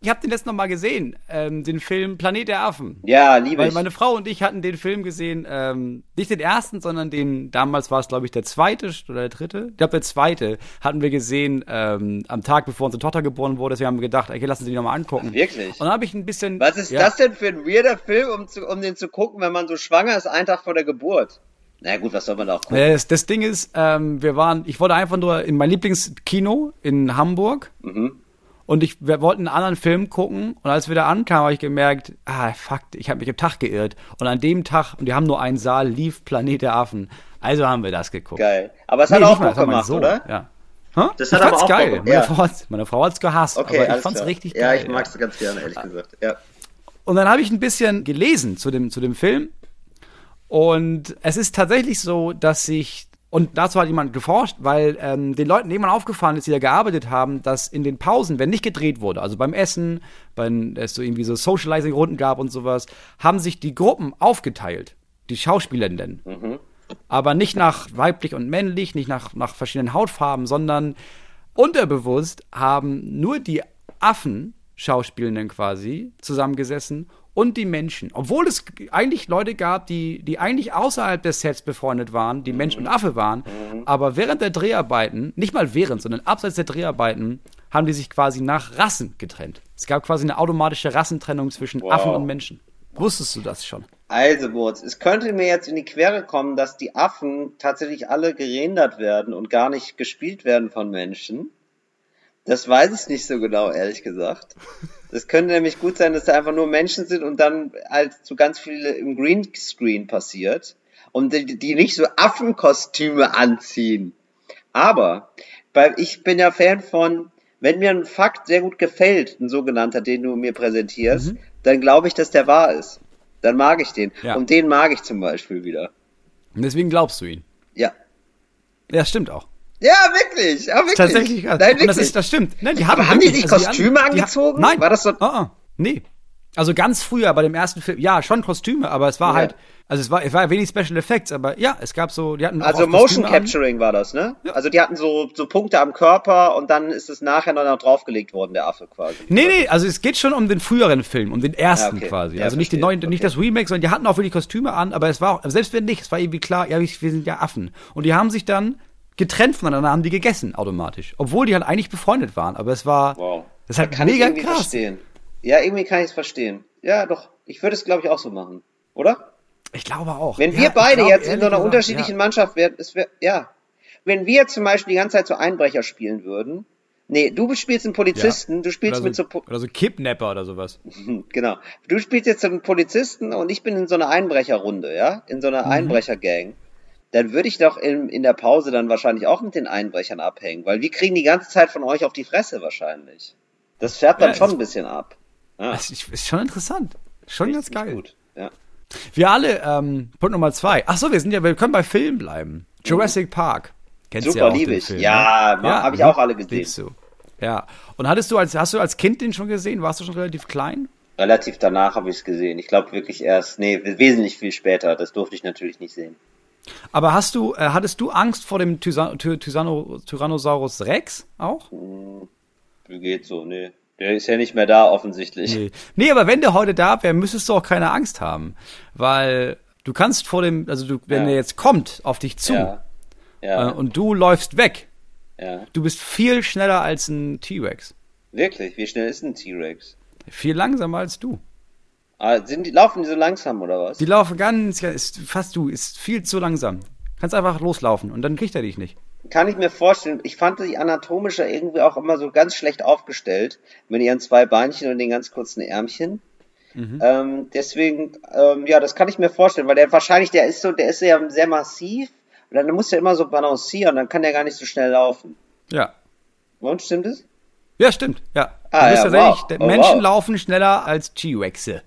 Ich habe den letzten noch mal gesehen, ähm, den Film Planet der Affen. Ja, liebe Weil ich. meine Frau und ich hatten den Film gesehen, ähm, nicht den ersten, sondern den, damals war es glaube ich der zweite oder der dritte. Ich glaube der zweite hatten wir gesehen ähm, am Tag, bevor unsere Tochter geboren wurde. Deswegen haben wir gedacht, okay, lassen Sie den nochmal angucken. Wirklich? Und dann habe ich ein bisschen... Was ist ja, das denn für ein weirder Film, um, zu, um den zu gucken, wenn man so schwanger ist, einen Tag vor der Geburt? Na gut, was soll man da auch gucken? Äh, Das, das Ding ist, ähm, wir waren, ich wollte einfach nur in mein Lieblingskino in Hamburg Mhm. Und ich, wir wollten einen anderen Film gucken und als wir da ankamen, habe ich gemerkt, ah, fuck, ich habe mich im Tag geirrt und an dem Tag, und die haben nur einen Saal, lief Planet der Affen. Also haben wir das geguckt. Geil. Aber es Nee, hat auch mal, gemacht, Sohn, oder? Ja. Hä? Das ich hat aber fand's auch geil. Bock- Meine, ja. Frau hat's, meine Frau hat's gehasst, Okay, aber ich fand's klar. richtig Ja, geil. ich mag's ganz gerne, ehrlich gesagt. Ja. Und dann habe ich ein bisschen gelesen zu dem, zu dem Film. Und es ist tatsächlich so, dass sich, und dazu hat jemand geforscht, weil ähm, den Leuten irgendwann aufgefallen ist, die da gearbeitet haben, dass in den Pausen, wenn nicht gedreht wurde, also beim Essen, wenn es so irgendwie so Socializing-Runden gab und sowas, haben sich die Gruppen aufgeteilt, die Schauspielenden. Aber nicht nach weiblich und männlich, nicht nach, nach verschiedenen Hautfarben, sondern unterbewusst haben nur die Affen, Schauspielenden quasi, zusammengesessen und die Menschen. Obwohl es eigentlich Leute gab, die, die eigentlich außerhalb des Sets befreundet waren, die Mensch und Affe waren, aber während der Dreharbeiten, nicht mal während, sondern abseits der Dreharbeiten, haben die sich quasi nach Rassen getrennt. Es gab quasi eine automatische Rassentrennung zwischen Wow. Affen und Menschen. Wusstest du das schon? Also, Moritz, es könnte mir jetzt in die Quere kommen, dass die Affen tatsächlich alle gerendert werden und gar nicht gespielt werden von Menschen. Das weiß ich nicht so genau, ehrlich gesagt. Es könnte nämlich gut sein, dass da einfach nur Menschen sind und dann halt so ganz viele im Greenscreen passiert und die, die nicht so Affenkostüme anziehen. Aber weil ich bin ja Fan von, wenn mir ein Fakt sehr gut gefällt, ein sogenannter, den du mir präsentierst, dann glaube ich, dass der wahr ist. Dann mag ich den. Ja. Und den mag ich zum Beispiel wieder. Und deswegen glaubst du ihn. Ja. Ja, stimmt auch. Ja, wirklich. Ja, wirklich. Tatsächlich. Nein, wirklich. das, ist, das stimmt. Ne, die Aber haben die sich also Kostüme haben- die- angezogen? Nein. War das so- Ah, ah. nee. Also ganz früher bei dem ersten Film, ja, schon Kostüme, aber es war Ja. halt, also es war, es war wenig Special Effects, aber ja, es gab so, die hatten Also Motion Kostüme an. Capturing war das, ne? Also die hatten so, so Punkte am Körper und dann ist es nachher noch draufgelegt worden, der Affe quasi. Nee, nee, also es geht schon um den früheren Film, um den ersten Ja, okay. quasi. Ja, also nicht den neuen, nicht Okay. das Remake, sondern die hatten auch wirklich Kostüme an, aber es war auch, selbst wenn nicht, es war irgendwie klar, ja, wir sind ja Affen. Und die haben sich dann getrennt voneinander, haben die gegessen automatisch. Obwohl die halt eigentlich befreundet waren, aber es war, Wow. das ist halt Kann ich mega irgendwie krass. verstehen. Ja, irgendwie kann ich es verstehen. Ja, doch. Ich würde es, glaube ich, auch so machen. Oder? Ich glaube auch. Wenn Ja, wir ich beide glaube, jetzt in so einer gesagt, unterschiedlichen ja. Mannschaft wären, es wäre, ja. Wenn wir zum Beispiel die ganze Zeit so Einbrecher spielen würden, nee, du spielst einen Polizisten, du spielst oder mit so, so, oder so Kidnapper oder sowas. [laughs] Genau. Du spielst jetzt einen Polizisten und ich bin in so einer Einbrecherrunde, ja? In so einer Mhm. Einbrechergang. Dann würde ich doch in, in der Pause dann wahrscheinlich auch mit den Einbrechern abhängen, weil wir kriegen die ganze Zeit von euch auf die Fresse wahrscheinlich. Das färbt dann Ja, schon ein bisschen ab. Ja, Das ist, ist schon interessant. Schon ganz geil. gut. Ja. Wir alle, ähm, Punkt Nummer zwei. Ach so, wir sind ja, wir können bei Film bleiben. Jurassic Park. Kennst du Super, ja auch lieb den ich. Film, Ja, ne? ma- hab ich auch alle gesehen. Liebst du. Ja. Und hattest du als, hast du als Kind den schon gesehen? Warst du schon relativ klein? Relativ danach habe ich es gesehen. Ich glaube wirklich erst, nee, wesentlich viel später. Das durfte ich natürlich nicht sehen. Aber hast du, äh, hattest du Angst vor dem Tysa- Ty- Tyranno, Tyrannosaurus Rex auch? Wie geht's so? Nee. Der ist ja nicht mehr da, offensichtlich. Nee. nee, aber wenn der heute da wäre, müsstest du auch keine Angst haben. Weil du kannst vor dem, also du, wenn Ja. er jetzt kommt auf dich zu Ja. äh, Ja. und du läufst weg, du bist viel schneller als ein T-Rex. Wirklich? Wie schnell ist ein T-Rex? Viel langsamer als du. Ah, sind die, laufen die so langsam oder was? Die laufen ganz, ist fast du, ist viel zu langsam. Kannst einfach loslaufen und dann kriegt er dich nicht. Kann ich mir vorstellen. Ich fand die anatomische irgendwie auch immer so ganz schlecht aufgestellt mit ihren zwei Beinchen und den ganz kurzen Ärmchen. Ähm, deswegen, ähm, ja, das kann ich mir vorstellen, weil der wahrscheinlich, der ist so, der ist ja sehr massiv und dann muss er immer so balancieren, dann kann der gar nicht so schnell laufen. Ja. Und stimmt es? Ja, stimmt. Ja. Ah, ja, wow. der Oh, Menschen wow. laufen schneller als T-Rexe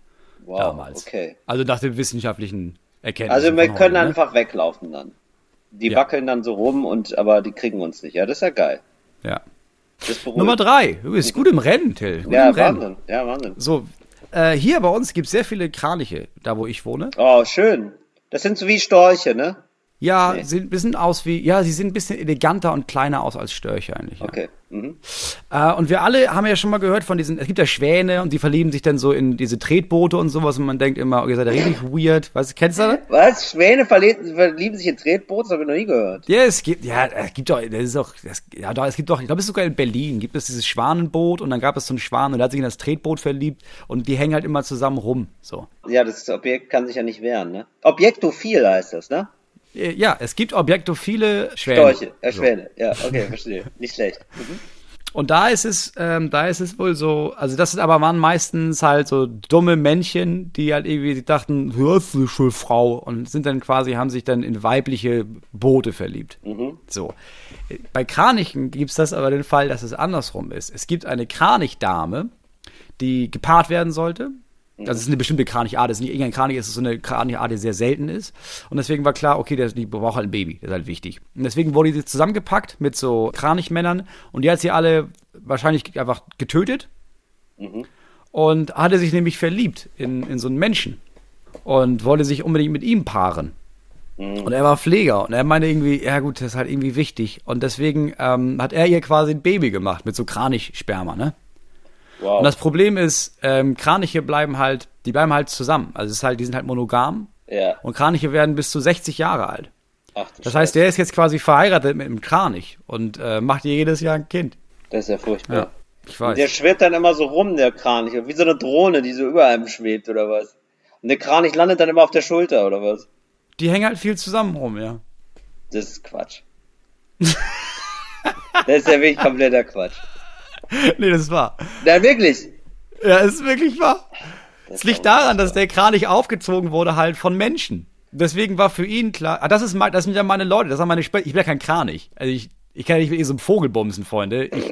Wow, damals. okay. Also nach den wissenschaftlichen Erkenntnissen. Also wir können heute, ne? einfach weglaufen dann. Die Ja. wackeln dann so rum und aber die kriegen uns nicht. Ja, das ist ja geil. Ja. Nummer drei. Du bist gut im Rennen, Till. Gut Ja, im Rennen. Wahnsinn. Ja, Wahnsinn. So, äh, hier bei uns gibt es sehr viele Kraniche, da wo ich wohne. Oh, schön. Das sind so wie Storche, ne? Ja, Nee. sehen ein bisschen aus wie, ja, sie sehen ein bisschen eleganter und kleiner aus als Störche eigentlich. Ja. Okay. Mhm. Äh, und wir alle haben ja schon mal gehört von diesen, es gibt ja Schwäne und die verlieben sich dann so in diese Tretboote und sowas und man denkt immer, oh, ihr seid ja richtig weird. Du, kennst du das? Was? Schwäne verlieben, verlieben sich in Tretboote? Das habe ich noch nie gehört. Ja, es gibt, ja, es gibt doch, das ist doch, das, ja, doch, es gibt doch, ich glaube, es ist sogar in Berlin, gibt es dieses Schwanenboot und dann gab es so einen Schwan und der hat sich in das Tretboot verliebt und die hängen halt immer zusammen rum, so. Ja, das Objekt kann sich ja nicht wehren, ne? Objektophil heißt das, ne? Äh, Ja, es gibt objektophile Schwäne. Storche, äh, So. Schwäne. Ja, okay, verstehe. Nicht schlecht. Mhm. Und da ist es, ähm, da ist es wohl so, also das sind aber waren meistens halt so dumme Männchen, die halt irgendwie dachten, hörst du schon Frau und sind dann quasi, haben sich dann in weibliche Boote verliebt. So. Bei Kranichen gibt's das aber den Fall, dass es andersrum ist. Es gibt eine Kranichdame, die gepaart werden sollte. Das ist eine bestimmte Kranichart, das ist nicht irgendein Kranich, es ist so eine Kranichart, die sehr selten ist. Und deswegen war klar, okay, der, die braucht halt ein Baby, das ist halt wichtig. Und deswegen wurde die zusammengepackt mit so Kranichmännern und die hat sie alle wahrscheinlich einfach getötet und hatte sich nämlich verliebt in, in so einen Menschen und wollte sich unbedingt mit ihm paaren. Und er war Pfleger und er meinte irgendwie, ja gut, das ist halt irgendwie wichtig. Und deswegen ähm, hat er ihr quasi ein Baby gemacht mit so Kranichsperma, ne? Wow. Und das Problem ist, ähm, Kraniche bleiben halt, die bleiben halt zusammen. Also es ist halt, die sind halt monogam. ja. Und Kraniche werden bis zu 60 Jahre alt. Ach, Das heißt, Scheiße. der ist jetzt quasi verheiratet mit einem Kranich und äh, macht jedes Jahr ein Kind. Das ist ja furchtbar. Ja, ich weiß. Der schwebt dann immer so rum, der Kranich. Wie so eine Drohne, die so über einem schwebt, oder was? Und der Kranich landet dann immer auf der Schulter, oder was? Die hängen halt viel zusammen rum, ja. Das ist Quatsch. [laughs] das ist ja wirklich kompletter Quatsch. [laughs] nee, das ist wahr. Na, wirklich. Ja, ist wirklich wahr. Es liegt daran, dass der Kranich aufgezogen wurde halt von Menschen. Deswegen war für ihn klar, ah, das ist mein, das sind ja meine Leute, das sind meine Spe Ich bin ja kein Kranich. Also ich, ich kann ja nicht wie so ein Vogel bumsen, Freunde. Ich,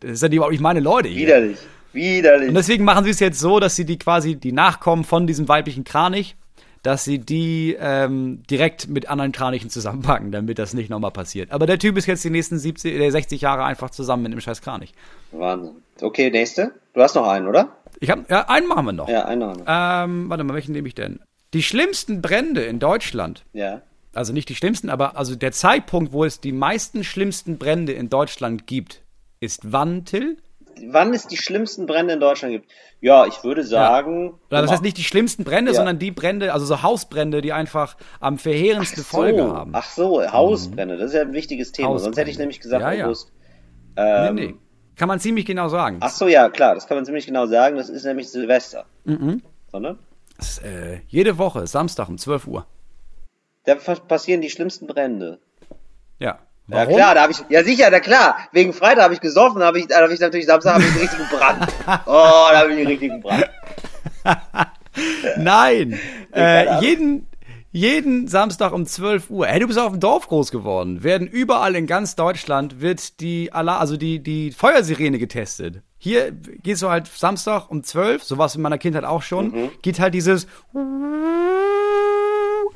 das sind ja überhaupt nicht meine Leute hier. Widerlich. Widerlich. Und deswegen machen sie es jetzt so, dass sie die quasi die Nachkommen von diesem weiblichen Kranich, dass sie die ähm, direkt mit anderen Kranichen zusammenpacken, damit das nicht nochmal passiert. Aber der Typ ist jetzt die nächsten 70, äh, 60 Jahre einfach zusammen mit dem scheiß Kranich. Wahnsinn. Okay, nächste. Du hast noch einen, oder? Ich hab, ja, einen machen wir noch. Ja, einen noch. Ähm, warte mal, welchen nehme ich denn? Die schlimmsten Brände in Deutschland, Ja. also nicht die schlimmsten, aber also der Zeitpunkt, wo es die meisten schlimmsten Brände in Deutschland gibt, ist wann, Till? Wann es die schlimmsten Brände in Deutschland gibt? Ja, ich würde sagen. Oder das heißt nicht die schlimmsten Brände, Ja. sondern die Brände, also so Hausbrände, die einfach am verheerendsten Folge so, haben. Ach so, Hausbrände, das ist ja ein wichtiges Thema. Sonst hätte ich Hausbrände. nämlich gesagt, Ja, ja. August. Ähm, nee, nee. Kann man ziemlich genau sagen. Ach so, ja, klar, das kann man ziemlich genau sagen. Das ist nämlich Silvester. Mhm. Sondern? Das ist, äh, jede Woche, Samstag um 12 Uhr. Da passieren die schlimmsten Brände. Ja. Ja klar, da habe ich, ja sicher, na klar, wegen Freitag habe ich gesoffen, habe ich, da habe ich natürlich Samstag habe ich einen richtigen Brand. [laughs] Oh, da habe ich einen richtigen Brand. Nein! [laughs] äh, jeden, jeden Samstag um 12 Uhr. Hey, du bist auf dem Dorf groß geworden. Werden überall in ganz Deutschland wird die Alarm, also die, die Feuersirene getestet. Hier gehst du halt Samstag um 12, so war es in meiner Kindheit auch schon, Mhm. geht halt dieses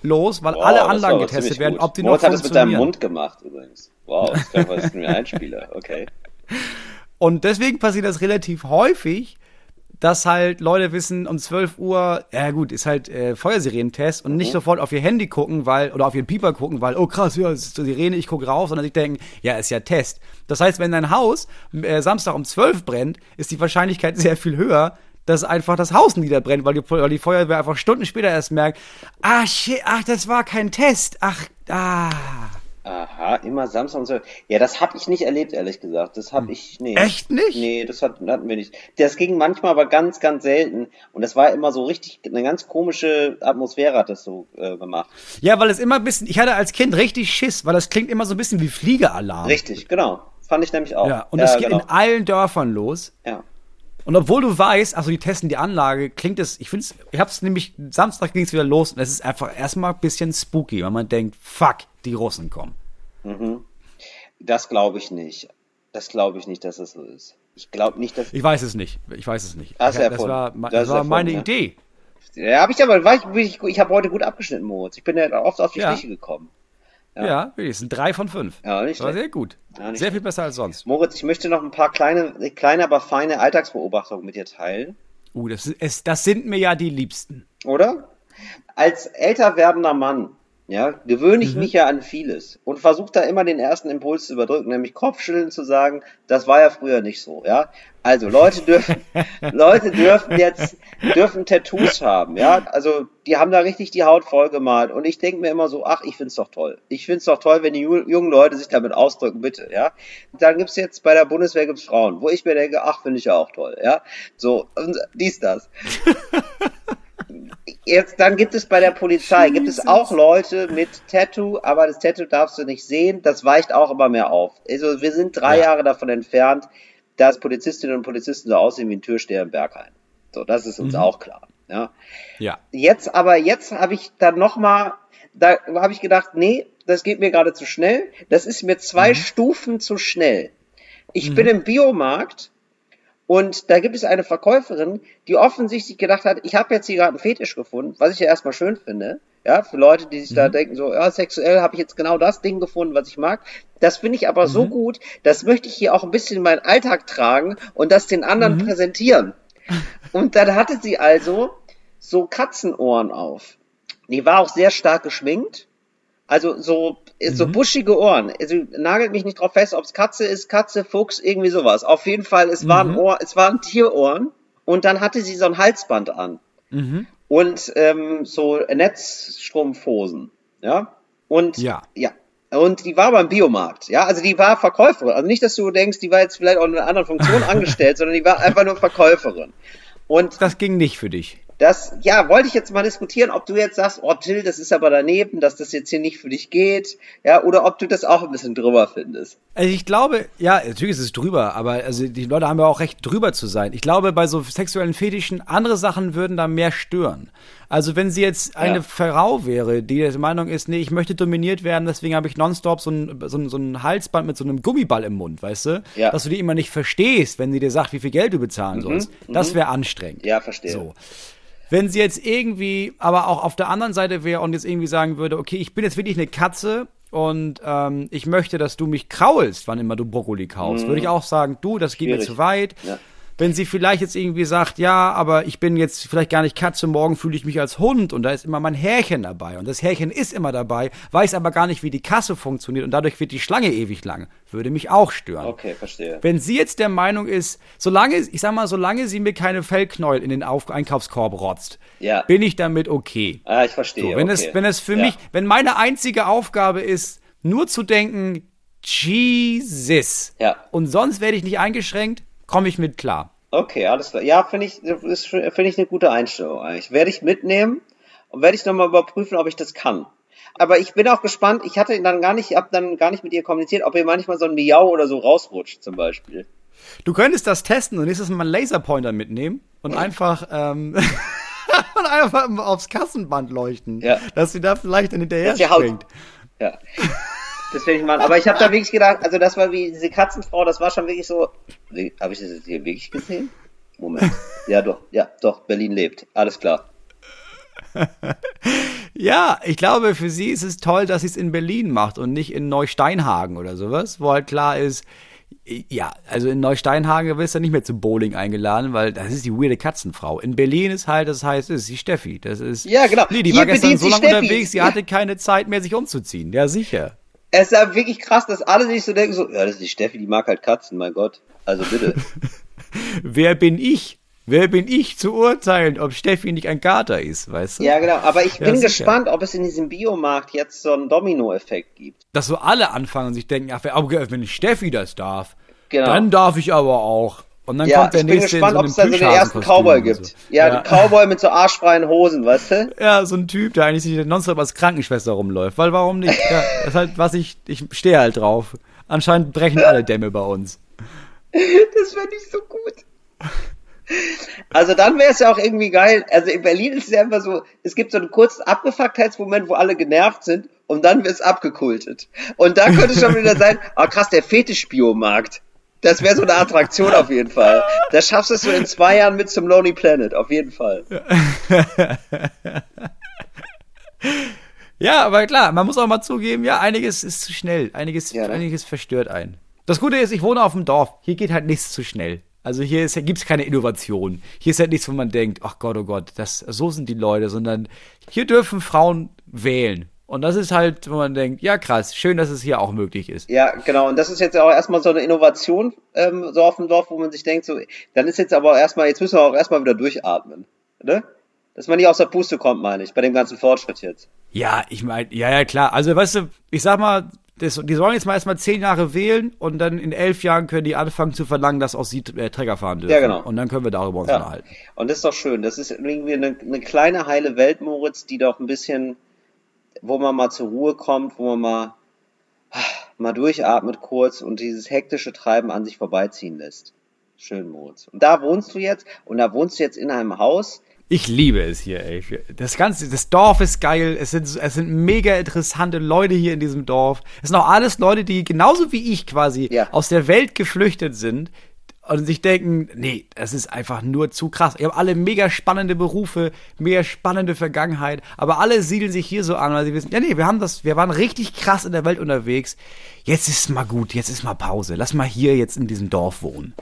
los, weil Wow, alle Anlagen getestet werden, ob die noch Moritz hat das mit deinem funktionieren. Mund gemacht übrigens. Wow, das ist was ein Einspieler, okay. Und deswegen passiert das relativ häufig, dass halt Leute wissen, um 12 Uhr, ja gut, ist halt äh, Feuersirenentest und nicht Mhm. sofort auf ihr Handy gucken, weil, oder auf ihren Pieper gucken, weil, oh krass, ja, es ist eine Sirene, ich gucke raus, sondern sich denken, ja, ist ja Test. Das heißt, wenn dein Haus äh, Samstag um 12 brennt, ist die Wahrscheinlichkeit [laughs] sehr viel höher, dass einfach das Haus niederbrennt, weil die, weil die Feuerwehr einfach Stunden später erst merkt, ah shit, ach, das war kein Test, ach, ah. Aha, immer Samstag und so. Ja, das habe ich nicht erlebt, ehrlich gesagt. Das habe ich, nee. Echt nicht? Nee, das hat, hatten wir nicht. Das ging manchmal aber ganz, ganz selten. Und das war immer so richtig, eine ganz komische Atmosphäre hat das so äh, gemacht. Ja, weil es immer ein bisschen, ich hatte als Kind richtig Schiss, weil das klingt immer so ein bisschen wie Fliegealarm. Richtig, genau. Fand ich nämlich auch. Ja, und das geht genau. in allen Dörfern los. Ja. Und obwohl du weißt, also die testen die Anlage, klingt es, ich finde es, ich hab's nämlich, Samstag ging es wieder los und es ist einfach erstmal ein bisschen spooky, weil man denkt, fuck, die Russen kommen. Das glaube ich nicht. Das glaube ich nicht, dass das so ist. Ich glaube nicht, dass. Ich weiß es nicht, ich weiß es nicht. Das erfunden. war, Das das war meine erfunden, ja. Idee. Ja, habe ich aber, war ich, ich, ich habe heute gut abgeschnitten, Moritz. Ich bin ja oft auf die Ja. Schliche gekommen. Ja, wirklich, es sind drei von fünf. Ja, nicht war schlecht. sehr gut. Ja, sehr viel besser als sonst. Moritz, ich möchte noch ein paar kleine, kleine, aber feine Alltagsbeobachtungen mit dir teilen. Uh, das, ist, das sind mir ja die Liebsten. oder? Als älter werdender Mann, ja, gewöhne ich mich ja an vieles und versuche da immer den ersten Impuls zu überdrücken, nämlich Kopfschütteln zu sagen, das war ja früher nicht so, ja. Also Leute dürfen, [laughs] Leute dürfen jetzt, dürfen Tattoos haben, ja. Also die haben da richtig die Haut voll gemalt und ich denke mir immer so, ach, ich find's doch toll. Ich find's doch toll, wenn die ju- jungen Leute sich damit ausdrücken, bitte, ja. Dann gibt's jetzt bei der Bundeswehr gibt's Frauen, wo ich mir denke, ach, finde ich ja auch toll, ja. So, und dies, das. [laughs] Jetzt, dann gibt es bei der Polizei, gibt es auch Leute mit Tattoo, aber das Tattoo darfst du nicht sehen, das weicht auch immer mehr auf. Also wir sind drei Ja. Jahre davon entfernt, dass Polizistinnen und Polizisten so aussehen wie ein Türsteher im Berghain. So, das ist uns auch klar. Ja. Ja. Jetzt aber, jetzt habe ich dann nochmal, da habe ich gedacht, nee, das geht mir gerade zu schnell. Das ist mir zwei Stufen zu schnell. Ich bin im Biomarkt und da gibt es eine Verkäuferin, die offensichtlich gedacht hat, ich habe jetzt hier gerade einen Fetisch gefunden, was ich ja erstmal schön finde. Ja, für Leute, die sich da denken, so, ja, sexuell habe ich jetzt genau das Ding gefunden, was ich mag. Das finde ich aber so gut, das möchte ich hier auch ein bisschen in meinen Alltag tragen und das den anderen präsentieren. Und dann hatte sie also so Katzenohren auf. Die war auch sehr stark geschminkt. Also so, so buschige Ohren. Also nagelt mich nicht drauf fest, ob es Katze ist, Katze, Fuchs, irgendwie sowas. Auf jeden Fall, es waren Ohr, es waren Tierohren. Und dann hatte sie so ein Halsband an. Und ähm, so Netzstrumpfhosen. Ja. Und Ja. ja. Und die war beim Biomarkt, ja, also die war Verkäuferin. Also nicht, dass du denkst, die war jetzt vielleicht auch in einer anderen Funktion [laughs] angestellt, sondern die war einfach nur Verkäuferin. Und Das ging nicht für dich. Das, ja, wollte ich jetzt mal diskutieren, ob du jetzt sagst, oh Till, das ist aber daneben, dass das jetzt hier nicht für dich geht, ja, oder ob du das auch ein bisschen drüber findest. Also ich glaube, ja, natürlich ist es drüber, aber also die Leute haben ja auch recht drüber zu sein. Ich glaube, bei so sexuellen Fetischen, andere Sachen würden da mehr stören. Also wenn sie jetzt eine Ja. Frau wäre, die der Meinung ist, nee, ich möchte dominiert werden, deswegen habe ich nonstop so ein, so, ein, so ein Halsband mit so einem Gummiball im Mund, weißt du? Ja. Dass du die immer nicht verstehst, wenn sie dir sagt, wie viel Geld du bezahlen sollst. Das wäre anstrengend. Ja, verstehe. So. Wenn sie jetzt irgendwie, aber auch auf der anderen Seite wäre und jetzt irgendwie sagen würde, okay, ich bin jetzt wirklich eine Katze und ähm, ich möchte, dass du mich kraulst, wann immer du Brokkoli kaufst, würde ich auch sagen, du, das geht mir Mhm. Zu weit. Ja. Wenn sie vielleicht jetzt irgendwie sagt, ja, aber ich bin jetzt vielleicht gar nicht Katze, morgen fühle ich mich als Hund und da ist immer mein Härchen dabei und das Härchen ist immer dabei, weiß aber gar nicht, wie die Kasse funktioniert und dadurch wird die Schlange ewig lang, würde mich auch stören. Okay, verstehe. Wenn sie jetzt der Meinung ist, solange, ich sag mal, solange sie mir keine Fellknäuel in den Auf Einkaufskorb rotzt, Ja. bin ich damit okay. Ah, ich verstehe. So, wenn, okay. es, wenn es für ja. mich, wenn meine einzige Aufgabe ist, nur zu denken, Jesus, Ja. und sonst werde ich nicht eingeschränkt, komme ich mit klar. Okay, alles klar. Ja, finde ich, ist- finde ich eine gute Einstellung eigentlich. Werde ich mitnehmen und werde ich nochmal überprüfen, ob ich das kann. Aber ich bin auch gespannt, ich hatte dann gar nicht, hab dann gar nicht mit ihr kommuniziert, ob ihr manchmal so ein Miau oder so rausrutscht, zum Beispiel. Du könntest das testen und nächstes Mal einen Laserpointer mitnehmen und einfach, ähm, [laughs] und einfach aufs Kassenband leuchten, Ja. dass sie da vielleicht dann hinterher Dass die Haut- springt. Ja. [laughs] Das werde ich machen. Aber ich habe da wirklich gedacht, also das war wie diese Katzenfrau, das war schon wirklich so. Habe ich das jetzt hier wirklich gesehen? Moment. Ja, doch, ja, doch, Berlin lebt. Alles klar. [laughs] Ja, ich glaube, für sie ist es toll, dass sie es in Berlin macht und nicht in Neusteinhagen oder sowas, wo halt klar ist, Ja, also in Neusteinhagen wirst du nicht mehr zum Bowling eingeladen, weil das ist die weirde Katzenfrau. In Berlin ist halt, das heißt, es ist die Steffi. Das ist. Ja, genau. Nee, die Hier war gestern so lange Steffi. unterwegs, sie Ja. hatte keine Zeit mehr, sich umzuziehen. Ja, sicher. Es ist ja wirklich krass, dass alle sich so denken, so, ja, das ist die Steffi, die mag halt Katzen, mein Gott. Also bitte. [laughs] Wer bin ich? Wer bin ich zu urteilen, ob Steffi nicht ein Kater ist, weißt du? ja, genau. Aber ich Ja, bin sicher. gespannt, ob es in diesem Biomarkt jetzt so einen Domino-Effekt gibt. Dass so alle anfangen und sich denken, ach, wenn Steffi das darf, Genau. dann darf ich aber auch. Und dann ja, kommt der ich bin nächste gespannt, ob es da so den ersten Cowboy gibt. so. Ja, ja. den Cowboy mit so arschfreien Hosen, weißt du? [laughs] Ja, so ein Typ, der eigentlich sich nonstop als Krankenschwester rumläuft. Weil warum nicht? Ja, [laughs] das ist halt, was ich, ich stehe halt drauf. Anscheinend brechen alle Dämme bei uns. Das wäre nicht so gut. Also dann wäre es ja auch irgendwie geil. Also in Berlin ist es ja immer so, es gibt so einen kurzen Abgefucktheitsmoment, wo alle genervt sind und dann wird es abgekultet. Und da könnte es schon wieder [laughs] sein, ah krass, der Fetischbiomarkt. Das wäre so eine Attraktion auf jeden Fall. Da schaffst du in zwei Jahren mit zum Lonely Planet, auf jeden Fall. Ja, aber klar, man muss auch mal zugeben, ja, einiges ist zu schnell. Einiges, Ja, ne? einiges verstört einen. Das Gute ist, ich wohne auf dem Dorf. Hier geht halt nichts zu schnell. Also hier gibt es keine Innovation. Hier ist halt nichts, wo man denkt, ach Gott, oh Gott, das, so sind die Leute, sondern hier dürfen Frauen wählen. Und das ist halt, wo man denkt, ja krass, schön, dass es hier auch möglich ist. Ja, genau. Und das ist jetzt auch erstmal so eine Innovation ähm, so auf dem Dorf, wo man sich denkt, so, dann ist jetzt aber erstmal, jetzt müssen wir auch erstmal wieder durchatmen. Ne? Dass man nicht aus der Puste kommt, meine ich, bei dem ganzen Fortschritt jetzt. Ja, ich meine, ja, ja, klar. Also, weißt du, ich sag mal, das, die sollen jetzt mal erstmal zehn Jahre wählen und dann in elf Jahren können die anfangen zu verlangen, dass auch sie äh, Träger fahren dürfen. Ja, genau. Und dann können wir darüber uns Ja. unterhalten. Und das ist doch schön. Das ist irgendwie eine, eine kleine heile Welt, Moritz, die doch ein bisschen, wo man mal zur Ruhe kommt, wo man mal, mal durchatmet kurz und dieses hektische Treiben an sich vorbeiziehen lässt. Schön, Moritz. Und da wohnst du jetzt, und da wohnst du jetzt in einem Haus. Ich liebe es hier, ey. Das ganze, das Dorf ist geil. Es sind, es sind mega interessante Leute hier in diesem Dorf. Es sind auch alles Leute, die genauso wie ich quasi Ja. aus der Welt geflüchtet sind und sich denken, nee, das ist einfach nur zu krass. Ihr habt alle mega spannende Berufe, mega spannende Vergangenheit, aber alle siedeln sich hier so an, weil sie wissen, ja nee, wir haben das, wir waren richtig krass in der Welt unterwegs. Jetzt ist mal gut, jetzt ist mal Pause. Lass mal hier jetzt in diesem Dorf wohnen.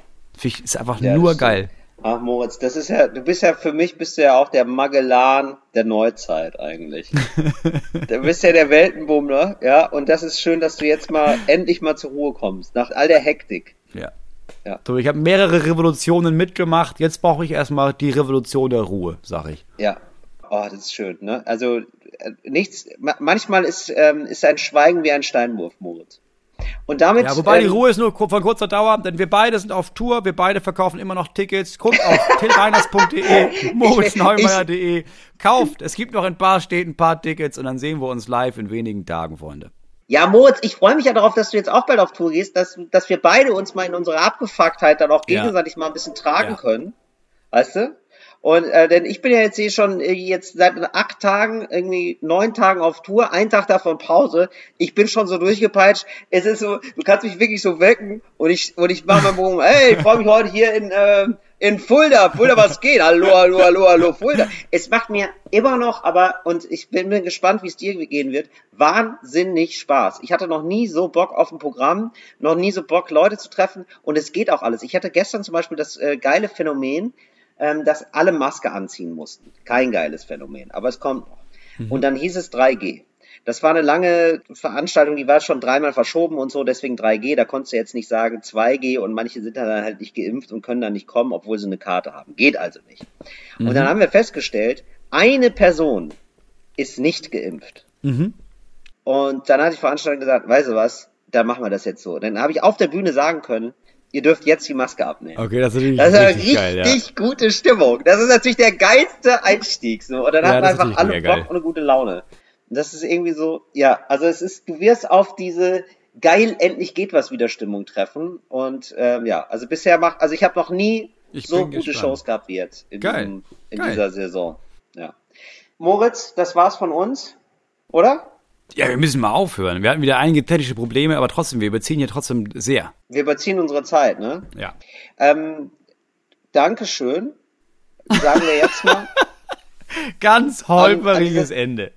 Ich, ist einfach Ja, nur geil. Ach, Moritz, das ist ja, du bist ja für mich, bist du ja auch der Magellan der Neuzeit eigentlich. [laughs] du bist ja der Weltenbummler, ja, und das ist schön, dass du jetzt mal endlich mal zur Ruhe kommst, nach all der Hektik. Ja. Ja. So, ich habe mehrere Revolutionen mitgemacht. Jetzt brauche ich erstmal die Revolution der Ruhe, sag ich. Ja. Oh, das ist schön, ne? Also äh, nichts, ma manchmal ist, ähm, ist ein Schweigen wie ein Steinwurf, Moritz. Und damit. Ja, wobei die ähm, Ruhe ist nur von kurzer Dauer, denn wir beide sind auf Tour, wir beide verkaufen immer noch Tickets. Guckt auf [laughs] tillreiners.de, moritzneumeier.de, kauft. Es gibt noch in ein paar Städten ein paar Tickets und dann sehen wir uns live in wenigen Tagen, Freunde. Ja, Moritz, ich freue mich ja darauf, dass du jetzt auch bald auf Tour gehst, dass, dass wir beide uns mal in unserer Abgefucktheit dann auch Ja. gegenseitig mal ein bisschen tragen Ja. können. Weißt du? Und äh, denn ich bin ja jetzt hier schon äh, jetzt seit acht Tagen, irgendwie neun Tagen auf Tour, ein Tag davon Pause. Ich bin schon so durchgepeitscht. Es ist so, du kannst mich wirklich so wecken und ich und ich mache meinen Bogen, [laughs] hey, ich freue mich heute hier in äh, in Fulda, Fulda, was geht? Hallo, hallo, hallo, hallo, Fulda. Es macht mir immer noch, aber, und ich bin, bin gespannt, wie es dir gehen wird, wahnsinnig Spaß. Ich hatte noch nie so Bock auf ein Programm, noch nie so Bock, Leute zu treffen und es geht auch alles. Ich hatte gestern zum Beispiel das äh, geile Phänomen, ähm, dass alle Maske anziehen mussten. Kein geiles Phänomen, aber es kommt noch. Und dann hieß es 3G. Das war eine lange Veranstaltung, die war schon dreimal verschoben und so, deswegen 3G. Da konntest du jetzt nicht sagen 2G und manche sind dann halt nicht geimpft und können dann nicht kommen, obwohl sie eine Karte haben. Geht also nicht. Und dann haben wir festgestellt, eine Person ist nicht geimpft. Und dann hat die Veranstaltung gesagt, weißt du was, dann machen wir das jetzt so. Dann habe ich auf der Bühne sagen können, ihr dürft jetzt die Maske abnehmen. Okay, das ist natürlich Das ist eine richtig richtig, geil, ja. gute Stimmung. Das ist natürlich der geilste Einstieg. So. Und dann Ja, das ist einfach alle Bock und eine gute Laune. Und das ist irgendwie so, ja, also es ist, du wirst auf diese geil, endlich geht was wieder Stimmung treffen. Und ähm, ja, also bisher macht, also ich habe noch nie Ich so gute gespannt. Shows gehabt wie jetzt in, Geil. diesem, in Geil. dieser Saison. Ja. Moritz, das war's von uns, oder? Ja, wir müssen mal aufhören. Wir hatten wieder einige technische Probleme, aber trotzdem, wir überziehen hier trotzdem sehr. Wir überziehen unsere Zeit, ne? Ja. Ähm, Dankeschön. Sagen wir jetzt mal. [laughs] Ganz holperiges an Ende.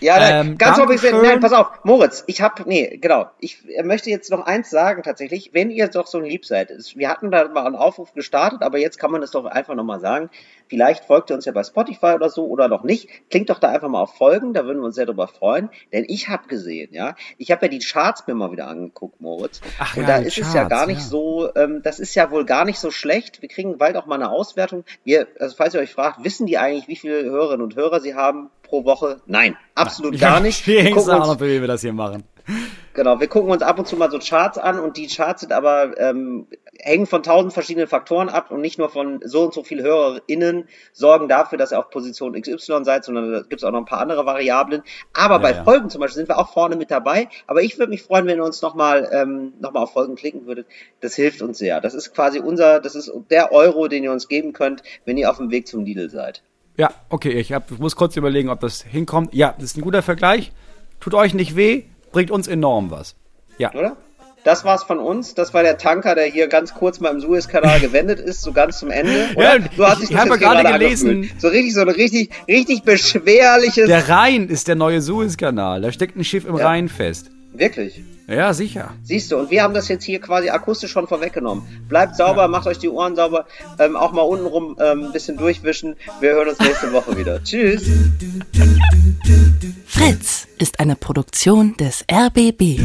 Ja, Ähm, ganz Dankeschön. offiziell, nein, pass auf, Moritz, ich hab, nee, genau, ich möchte jetzt noch eins sagen tatsächlich, wenn ihr doch so lieb seid, wir hatten da mal einen Aufruf gestartet, aber jetzt kann man es doch einfach nochmal sagen, vielleicht folgt ihr uns ja bei Spotify oder so oder noch nicht, klingt doch da einfach mal auf Folgen, da würden wir uns sehr drüber freuen, denn ich habe gesehen, ja, ich habe ja die Charts mir mal wieder angeguckt, Moritz, Ach und ja, da ist es ja Charts, gar nicht ja. so, ähm, das ist ja wohl gar nicht so schlecht, wir kriegen bald auch mal eine Auswertung, wir, also falls ihr euch fragt, wissen die eigentlich, wie viele Hörerinnen und Hörer sie haben pro Woche? Nein, absolut gar [laughs] nicht. Wir gucken, auch uns, noch, wie wir das hier machen. Genau, wir gucken uns ab und zu mal so Charts an und die Charts sind aber ähm, hängen von tausend verschiedenen Faktoren ab und nicht nur von so und so viel HörerInnen sorgen dafür, dass ihr auf Position XY seid, sondern da gibt es auch noch ein paar andere Variablen. Aber bei ja. Folgen zum Beispiel sind wir auch vorne mit dabei. Aber ich würde mich freuen, wenn ihr uns nochmal ähm, noch mal auf Folgen klicken würdet. Das hilft uns sehr. Das ist quasi unser, das ist der Euro, den ihr uns geben könnt, wenn ihr auf dem Weg zum Lidl seid. Ja, okay, ich, hab, ich muss kurz überlegen, ob das hinkommt. Ja, das ist ein guter Vergleich. Tut euch nicht weh, bringt uns enorm was. Ja. oder? Das war's von uns. Das war der Tanker, der hier ganz kurz mal im Suezkanal [laughs] gewendet ist, so ganz zum Ende. Oder? Ja, ich- ich habe gerade gerade gelesen- angefühlt. So richtig, so ein richtig, richtig beschwerliches. Der Rhein ist der neue Suezkanal. Da steckt ein Schiff im Ja. Rhein fest. Wirklich. Ja, sicher. Siehst du, und wir haben das jetzt hier quasi akustisch schon vorweggenommen. Bleibt sauber, macht euch die Ohren sauber, ähm, auch mal untenrum ähm, ein bisschen durchwischen. Wir hören uns nächste Woche wieder. Tschüss. Fritz ist eine Produktion des RBB.